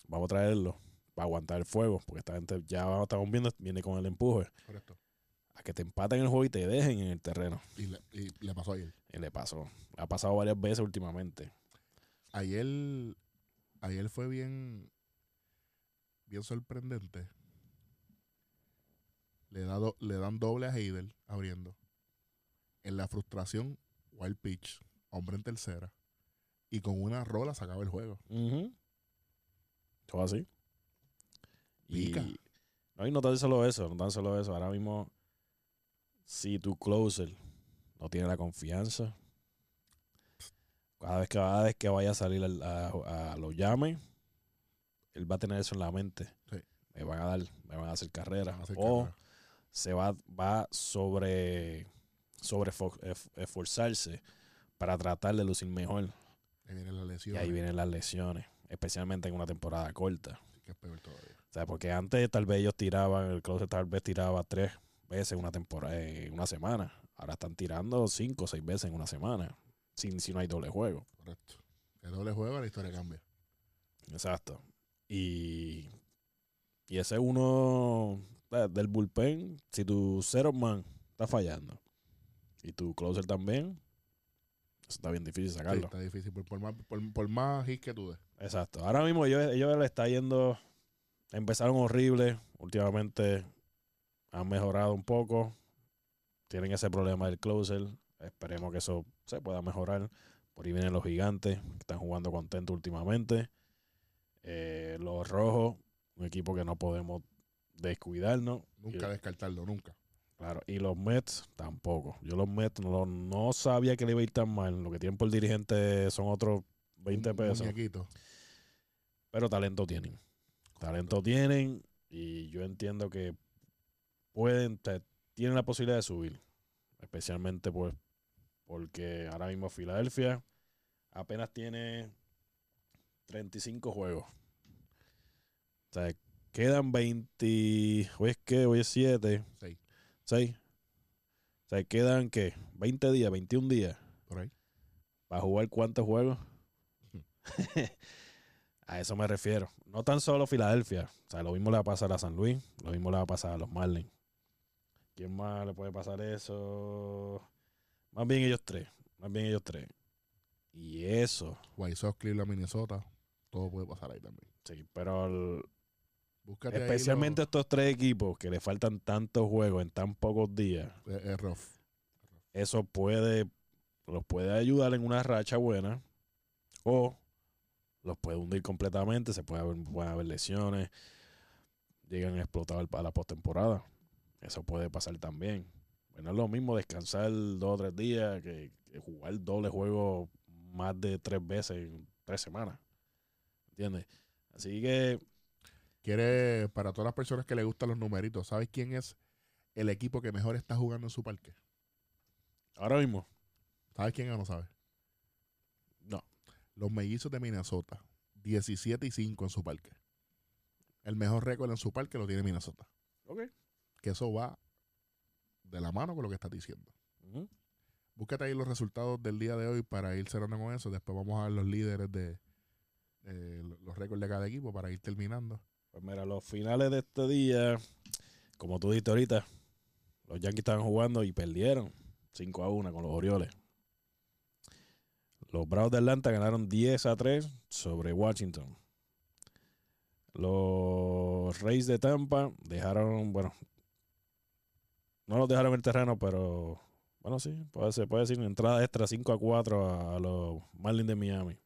vamos a traerlo para aguantar el fuego, porque esta gente ya estamos viendo, viene con el empuje. Correcto. A que te empaten el juego y te dejen en el terreno. Y le, y le pasó ayer. Y le pasó. Ha pasado varias veces últimamente. Ayer, ayer fue bien, bien sorprendente. Le, da do- le dan doble a Hader abriendo. En la frustración, wild pitch, hombre en tercera. Y con una rola se acaba el juego. Todo así. Y, no, y no tan solo eso, no tan solo eso. Ahora mismo, si tu closer no tiene la confianza, cada vez que, cada vez que vaya a salir al- a, a los llames, él va a tener eso en la mente. Sí. Me van a dar, me van a hacer carrera. O carrera. se va, va sobre, sobre ef- esforzarse para tratar de lucir mejor. Ahí viene la Y lesión. ahí vienen las lesiones, especialmente en una temporada corta. Que es peor todavía. O sea, porque antes tal vez ellos tiraban, el closet tal vez tiraba tres veces en una temporada, en una semana. Ahora están tirando cinco o seis veces en una semana, sin, si no hay doble juego. Correcto. El doble juego, la historia cambia. Exacto. Y, y ese uno eh, del bullpen, si tu zero man está fallando y tu closer también, eso está bien difícil Sí, sacarlo. está difícil. Por, por más, por, por más hit que tú des. Exacto. Ahora mismo ellos, ellos le está yendo. Empezaron horrible. Últimamente han mejorado un poco. Tienen ese problema del closer. Esperemos que eso se pueda mejorar. Por ahí vienen los gigantes, que están jugando contento últimamente. Eh, los rojos, un equipo que no podemos descuidarnos. Nunca Y- descartarlo, nunca. Claro, y los Mets tampoco. Yo los Mets no, no sabía que le iba a ir tan mal. Lo que tienen por dirigente son otros 20 Un pesos. Pero talento tienen. Talento tienen y yo entiendo que pueden, te- tienen la posibilidad de subir. Especialmente pues Porque ahora mismo Filadelfia apenas tiene 35 juegos. O sea, quedan 20. Hoy es que, hoy es 7. Seis. 6. O sea, quedan ¿qué? 20 días, 21 días. Por ahí. ¿Para jugar cuántos juegos? a eso me refiero. No tan solo Filadelfia. O sea, lo mismo le va a pasar a San Luis. Lo mismo le va a pasar a los Marlins. ¿Quién más le puede pasar eso? Más bien ellos tres. Más bien ellos tres. Y eso. White Sox, Cleveland, Minnesota. Todo puede pasar ahí también. Sí, pero el- especialmente estos tres equipos que le faltan tantos juegos en tan pocos días. es, es rough. eso puede los puede ayudar en una racha buena o los puede hundir completamente, se puede haber, pueden haber lesiones, llegan a explotar al- a la postemporada. Eso puede pasar también. Bueno, es lo mismo descansar dos o tres días que, que jugar doble juego más de tres veces en tres semanas. ¿Entiendes? Así que Quiere, para todas las personas que le gustan los numeritos, ¿sabes quién es el equipo que mejor está jugando en su parque? ahora mismo, ¿Sabes quién es o no sabes? no. Los mellizos de Minnesota. 17 y 5 en su parque. El mejor récord en su parque lo tiene Minnesota. Ok. Que eso va de la mano con lo que estás diciendo. Ujú. Búscate ahí los resultados del día de hoy para ir cerrando con eso. Después vamos a ver los líderes de, de los récords de cada equipo para ir terminando. Pues mira, los finales de este día, como tú dijiste ahorita, los Yankees estaban jugando y perdieron 5 a 1 con los Orioles. Los Bravos de Atlanta ganaron 10 a 3 sobre Washington. Los Reyes de Tampa dejaron, bueno, no los dejaron el terreno, pero bueno, sí, puede ser, puede decir entrada extra 5 a 4 a, a los Marlins de Miami.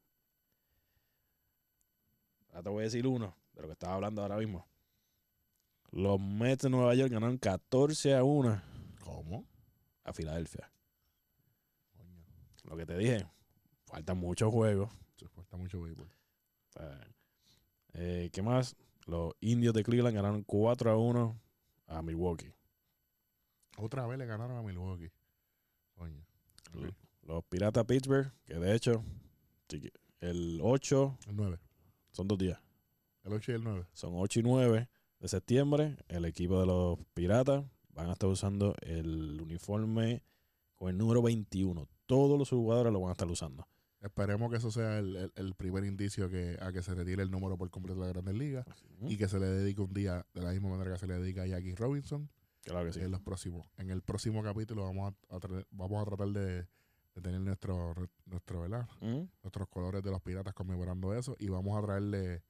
Ahora te voy a decir uno de lo que estaba hablando ahora mismo. Los Mets de Nueva York ganaron 14 a 1 ¿Cómo? a Filadelfia. Coño, Lo que te dije, faltan muchos juegos. se cuesta mucho béisbol. Eh, ¿Qué más? Los indios de Cleveland ganaron 4 a 1 a Milwaukee. Otra vez le ganaron a Milwaukee. Coño. Ok. Los Piratas Pittsburgh, que de hecho, el 8 El 9. Son dos días. El 8 y el 9. Son 8 y 9 de septiembre. El equipo de los Piratas van a estar usando el uniforme con el número 21. Todos los jugadores lo van a estar usando. Esperemos que eso sea el, el- el primer indicio que, a que se retire el número por completo de la Grandes Ligas y que se le dedique un día de la misma manera que se le dedica a Jackie Robinson Claro que sí. en los próximos. En el próximo capítulo vamos a, vamos a tratar de, de tener nuestro, nuestro ¿verdad? Ujú. nuestros colores de los piratas conmemorando eso y vamos a traerle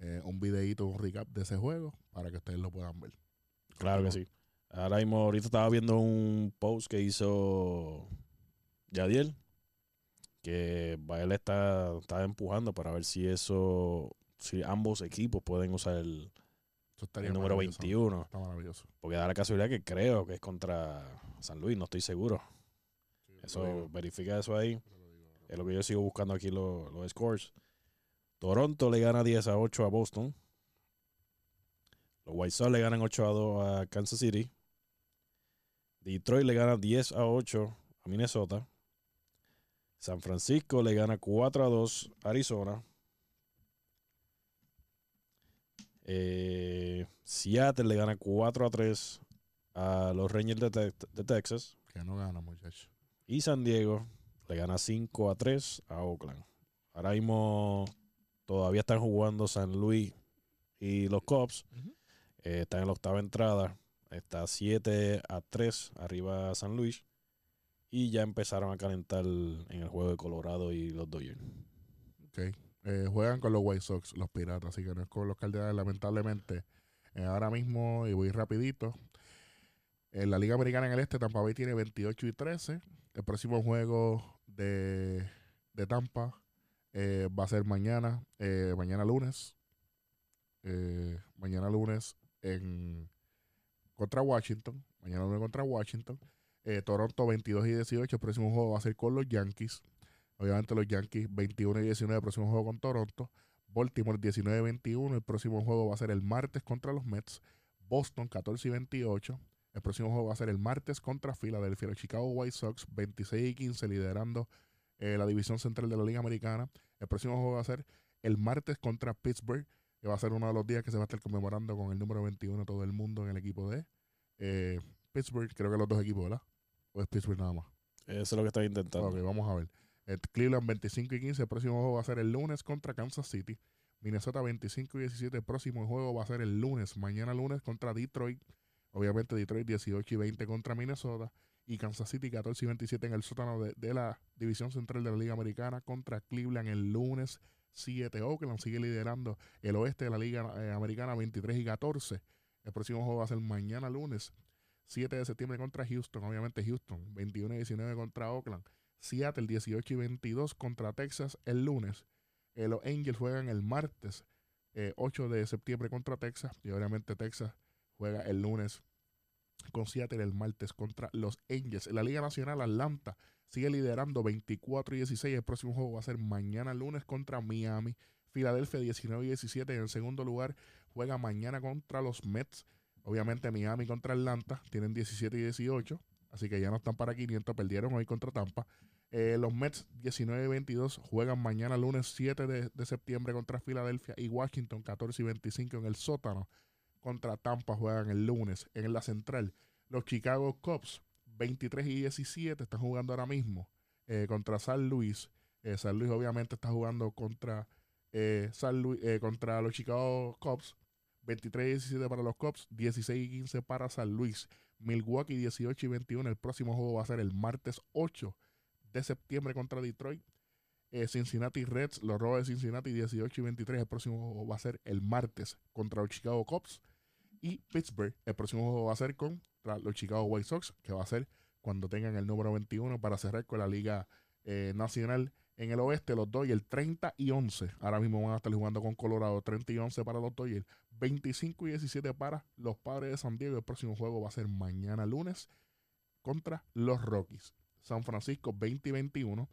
eh, un videíto, un recap de ese juego para que ustedes lo puedan ver. Claro que sí. Ahora mismo, ahorita estaba viendo un post que hizo Yadiel, que él está, está empujando para ver si eso, si ambos equipos pueden usar el, el número maravilloso. 21. Está maravilloso. Porque da la casualidad que creo que es contra San Luis, no estoy seguro. Eso, verifica eso ahí. Es lo que yo sigo buscando aquí los, los scores. Toronto le gana 10 a 8 a Boston. Los White Sox le ganan 8 a 2 a Kansas City. Detroit le gana 10 a 8 a Minnesota. San Francisco le gana 4 a 2 a Arizona. Eh, Seattle le gana 4 a 3 a los Rangers de, Tex- de Texas. Que no gana, muchachos. Y San Diego le gana 5 a 3 a Oakland. Ahora mismo todavía están jugando San Luis y los Cubs. Eh, están en la octava entrada. Está 7 a 3 arriba San Luis. Y ya empezaron a calentar en el juego de Colorado y los Dodgers. Ok. Eh, juegan con los White Sox, los piratas, así que no es con los Cardenales, lamentablemente. Eh, ahora mismo, y voy rapidito. En la Liga Americana en el Este, Tampa Bay tiene 28 y 13. El próximo juego de, de Tampa eh, va a ser mañana, eh, mañana lunes. Eh, mañana lunes en contra Washington. Mañana lunes contra Washington. Toronto 22 y 18. El próximo juego va a ser con los Yankees. Obviamente los Yankees 21 y 19 el próximo juego con Toronto. Baltimore 19 y 21. El próximo juego va a ser el martes contra los Mets. Boston 14 y 28. El próximo juego va a ser el martes contra Filadelfia. Los Chicago White Sox 26 y 15 liderando eh, la división central de la Liga Americana. El próximo juego va a ser el martes contra Pittsburgh, que va a ser uno de los días que se va a estar conmemorando con el número 21 todo el mundo en el equipo de eh, Pittsburgh. Creo que los dos equipos, ¿verdad? ¿O es Pittsburgh nada más? Eso es lo que estoy intentando. Ok, vamos a ver. El Cleveland 25 y 15. El próximo juego va a ser el lunes contra Kansas City. Minnesota 25 y 17. El próximo juego va a ser el lunes. Mañana lunes contra Detroit. Obviamente Detroit 18 y 20 contra Minnesota. Y Kansas City 14 y 27 en el sótano de, la División Central de la Liga Americana contra Cleveland el lunes 7. Oakland sigue liderando el oeste de la Liga eh, Americana 23 y 14. El próximo juego va a ser mañana lunes 7 de septiembre contra Houston. Obviamente Houston 21 y 19 contra Oakland. Seattle 18 y 22 contra Texas el lunes. Eh, los Angels juegan el martes 8 eh, de septiembre contra Texas. Y obviamente Texas juega el lunes con Seattle el martes contra los Angels. En la Liga Nacional, Atlanta sigue liderando 24 y 16. El próximo juego va a ser mañana lunes contra Miami. Filadelfia 19 y 17. En segundo lugar juega mañana contra los Mets. Obviamente Miami contra Atlanta tienen 17 y 18. Así que ya no están para 500. Perdieron hoy contra Tampa. Eh, los Mets 19 y 22 juegan mañana lunes 7 de, de, septiembre contra Filadelfia y Washington 14 y 25 en el sótano contra Tampa juegan el lunes en la central. Los Chicago Cubs 23 y 17 están jugando ahora mismo eh, contra San Luis. Eh, San Luis obviamente está jugando contra San Luis, contra los Chicago Cubs. 23 y 17 para los Cubs, 16 y 15 para San Luis. Milwaukee 18 y 21. El próximo juego va a ser el martes 8 de septiembre contra Detroit. Eh, Cincinnati Reds, los Rojos de Cincinnati 18 y 23. El próximo juego va a ser el martes contra los Chicago Cubs. Y Pittsburgh, el próximo juego va a ser contra los Chicago White Sox, que va a ser cuando tengan el número 21 para cerrar con la Liga eh, Nacional en el oeste. Los Dodgers 30 y 11. Ahora mismo van a estar jugando con Colorado 30 y 11 para los Dodgers. 25 y 17 para los Padres de San Diego. El próximo juego va a ser mañana lunes contra los Rockies. San Francisco 20 y 21.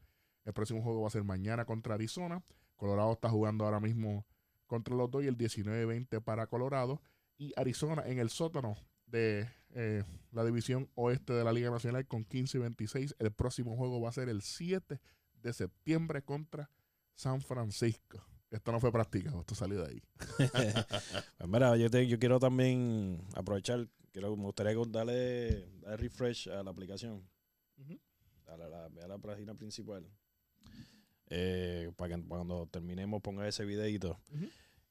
El próximo juego va a ser mañana contra Arizona. Colorado está jugando ahora mismo contra los dos y el 19-20 para Colorado. Y Arizona en el sótano de eh, la división oeste de la Liga Nacional con 15 y 26. El próximo juego va a ser el 7 de septiembre contra San Francisco. Esto no fue practicado, esto salió de ahí. pues mira, yo, yo quiero también aprovechar, quiero, me gustaría darle, darle refresh a la aplicación a la, la página principal. Eh, para que cuando terminemos ponga ese videito.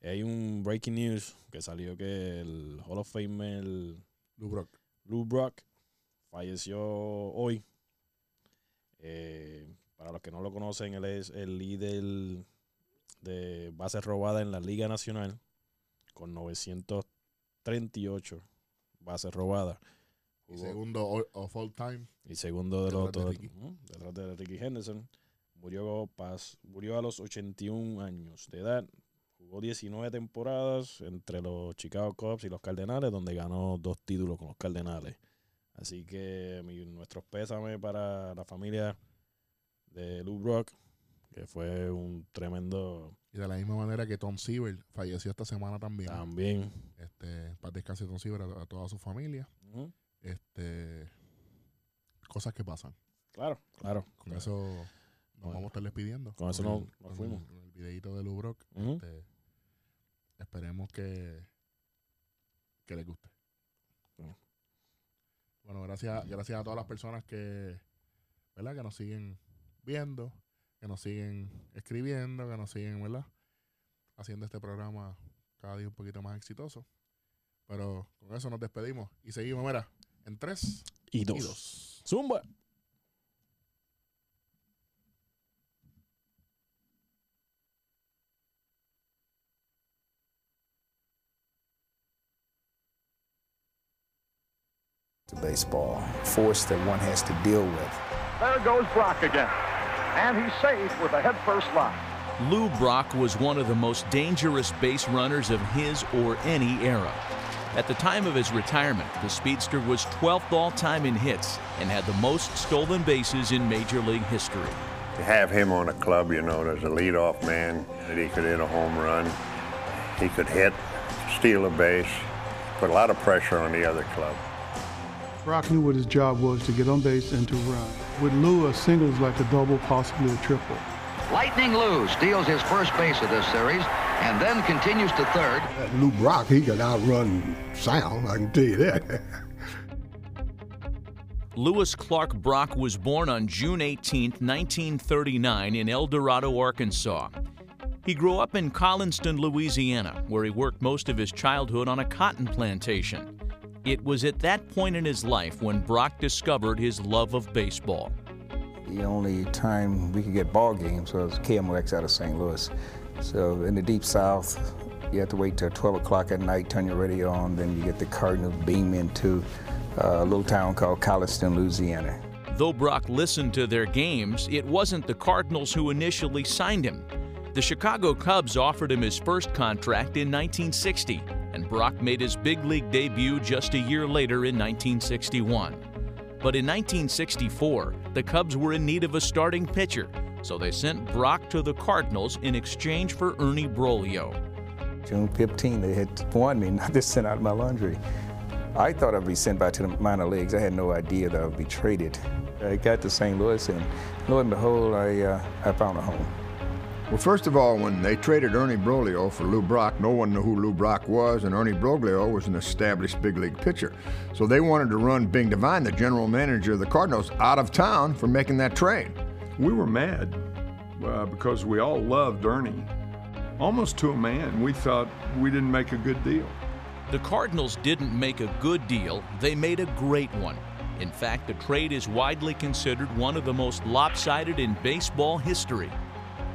Hay un breaking news que salió que el Hall of Famer Lou Brock, Lou Brock falleció hoy. Eh, para los que no lo conocen, él es el líder de bases robadas en la Liga Nacional con 938 bases robadas. Y segundo of all time. Y segundo de los de, de, Ricky Henderson. Murió, murió a los 81 años de edad. Jugó 19 temporadas entre los Chicago Cubs y los Cardenales, donde ganó dos títulos con los Cardenales. Así que nuestros pésames para la familia de Lou Brock, que fue un tremendo. Y de la misma manera que Tom Seaver falleció esta semana también. También. Este, para descansar Tom Seaver a, toda su familia. Este, cosas que pasan. Claro, claro. Con eso nos vamos a estar despidiendo. Con eso nos, fuimos. El, el videito de Lubrock. este, esperemos que, que les guste. Bueno, gracias, gracias a todas las personas que, ¿verdad? que nos siguen viendo, que nos siguen escribiendo, que nos siguen, ¿verdad? Haciendo este programa cada día un poquito más exitoso. Pero con eso nos despedimos y seguimos, mira, en 3 y 2. Zumba. Baseball, force that one has to deal with. There goes Brock again, and he's safe with a head-first line. Lou Brock was one of the most dangerous base runners of his or any era. At the time of his retirement, the speedster was 12th all time in hits and had the most stolen bases in Major League history. To have him on a club, you know, as a leadoff man, that he could hit a home run, he could hit, steal a base, put a lot of pressure on the other club. Brock knew what his job was to get on base and to run. With Lou, a single is like a double, possibly a triple. Lightning Lou steals his first base of this series and then continues to third. That Lou Brock, he could outrun sound, I can tell you that. Lewis Clark Brock was born on June 18, 1939, in El Dorado, Arkansas. He grew up in Collinston, Louisiana, where he worked most of his childhood on a cotton plantation. It was at that point in his life when Brock discovered his love of baseball. The only time we could get ball games was KMOX out of St. Louis. So in the deep south, you have to wait till 12 o'clock at night, turn your radio on, then you get the Cardinals beam into uh, a little town called Collinston, Louisiana. Though Brock listened to their games, it wasn't the Cardinals who initially signed him. The Chicago Cubs offered him his first contract in 1960, and Brock made his big league debut just a year later in 1961. But in 1964, the Cubs were in need of a starting pitcher, so they sent Brock to the Cardinals in exchange for Ernie Broglio. June 15, they had won me, not just sent out my laundry. I thought I'd be sent back to the minor leagues. I had no idea that I would be traded. I got to St. Louis, and lo and behold, I, uh, I found a home. Well, first of all, when they traded Ernie Broglio for Lou Brock, no one knew who Lou Brock was, and Ernie Broglio was an established big league pitcher. So they wanted to run Bing Devine, the general manager of the Cardinals, out of town for making that trade. We were mad uh, because we all loved Ernie. Almost to a man, we thought we didn't make a good deal. The Cardinals didn't make a good deal, they made a great one. In fact, the trade is widely considered one of the most lopsided in baseball history.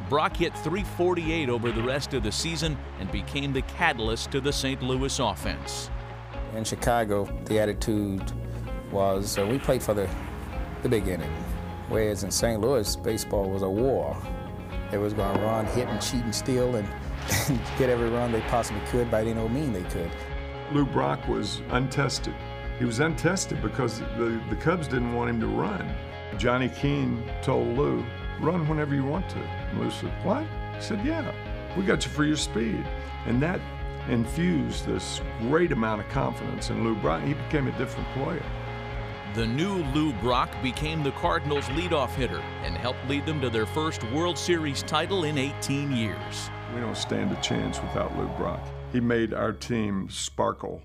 Brock hit 348 over the rest of the season and became the catalyst to the St. Louis offense. In Chicago, the attitude was uh, we played for the, the big inning, whereas in St. Louis, baseball was a war. They was going to run, hit, and cheat and steal and, and get every run they possibly could by any old mean they could. Lou Brock was untested. He was untested because the, the Cubs didn't want him to run. Johnny Keane told Lou, run whenever you want to. And Lou said, what? He said, yeah, we got you for your speed. And that infused this great amount of confidence in Lou Brock. He became a different player. The new Lou Brock became the Cardinals' leadoff hitter and helped lead them to their first World Series title in 18 years. We don't stand a chance without Lou Brock. He made our team sparkle.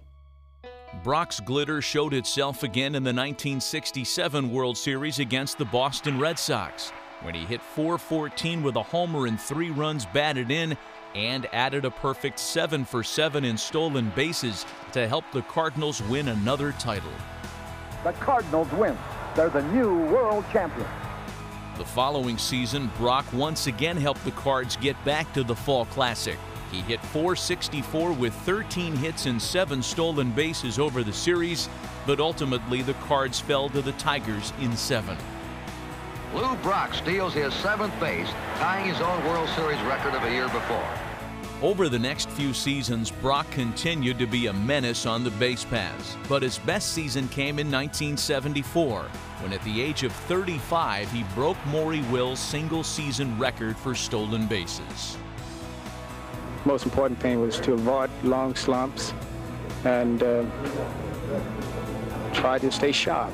Brock's glitter showed itself again in the 1967 World Series against the Boston Red Sox when he hit 414 with a homer and three runs batted in and added a perfect 7 for 7 in stolen bases to help the Cardinals win another title. The Cardinals win. They're the new world champions. The following season, Brock once again helped the Cards get back to the Fall Classic. He hit 464 with 13 hits and 7 stolen bases over the series, but ultimately the Cards fell to the Tigers in 7. Lou Brock steals his seventh base, tying his own World Series record of a year before. Over the next few seasons, Brock continued to be a menace on the base paths, but his best season came in 1974, when at the age of 35 he broke Maury Will's single season record for stolen bases. Most important thing was to avoid long slumps and uh, try to stay sharp.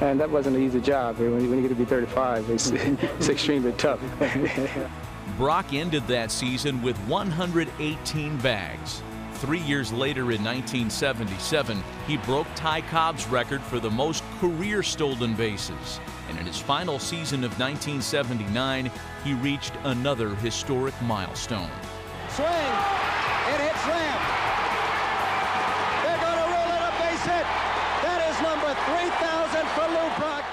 And that wasn't an easy job. When you, when you get to be 35, it's, it's extremely tough. Brock ended that season with 118 bags. Three years later in 1977, he broke Ty Cobb's record for the most career stolen bases. And in his final season of 1979, he reached another historic milestone. Swing! It hits them! They're going to roll it a base hit! That is number 3,000 for Lou Brock!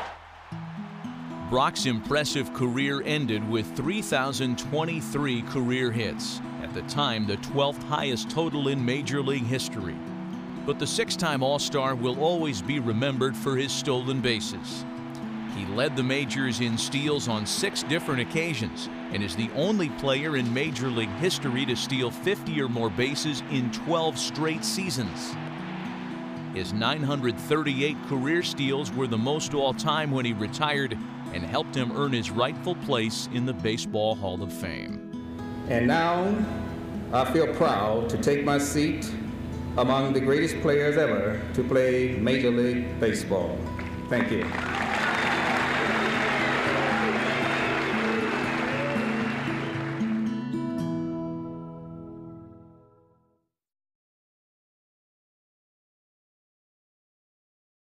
Brock's impressive career ended with 3,023 career hits, at the time the 12th highest total in Major League history. But the six time All Star will always be remembered for his stolen bases. He led the majors in steals on six different occasions and is the only player in Major League history to steal 50 or more bases in 12 straight seasons. His 938 career steals were the most all time when he retired and helped him earn his rightful place in the Baseball Hall of Fame. And now I feel proud to take my seat among the greatest players ever to play Major League Baseball. Thank you.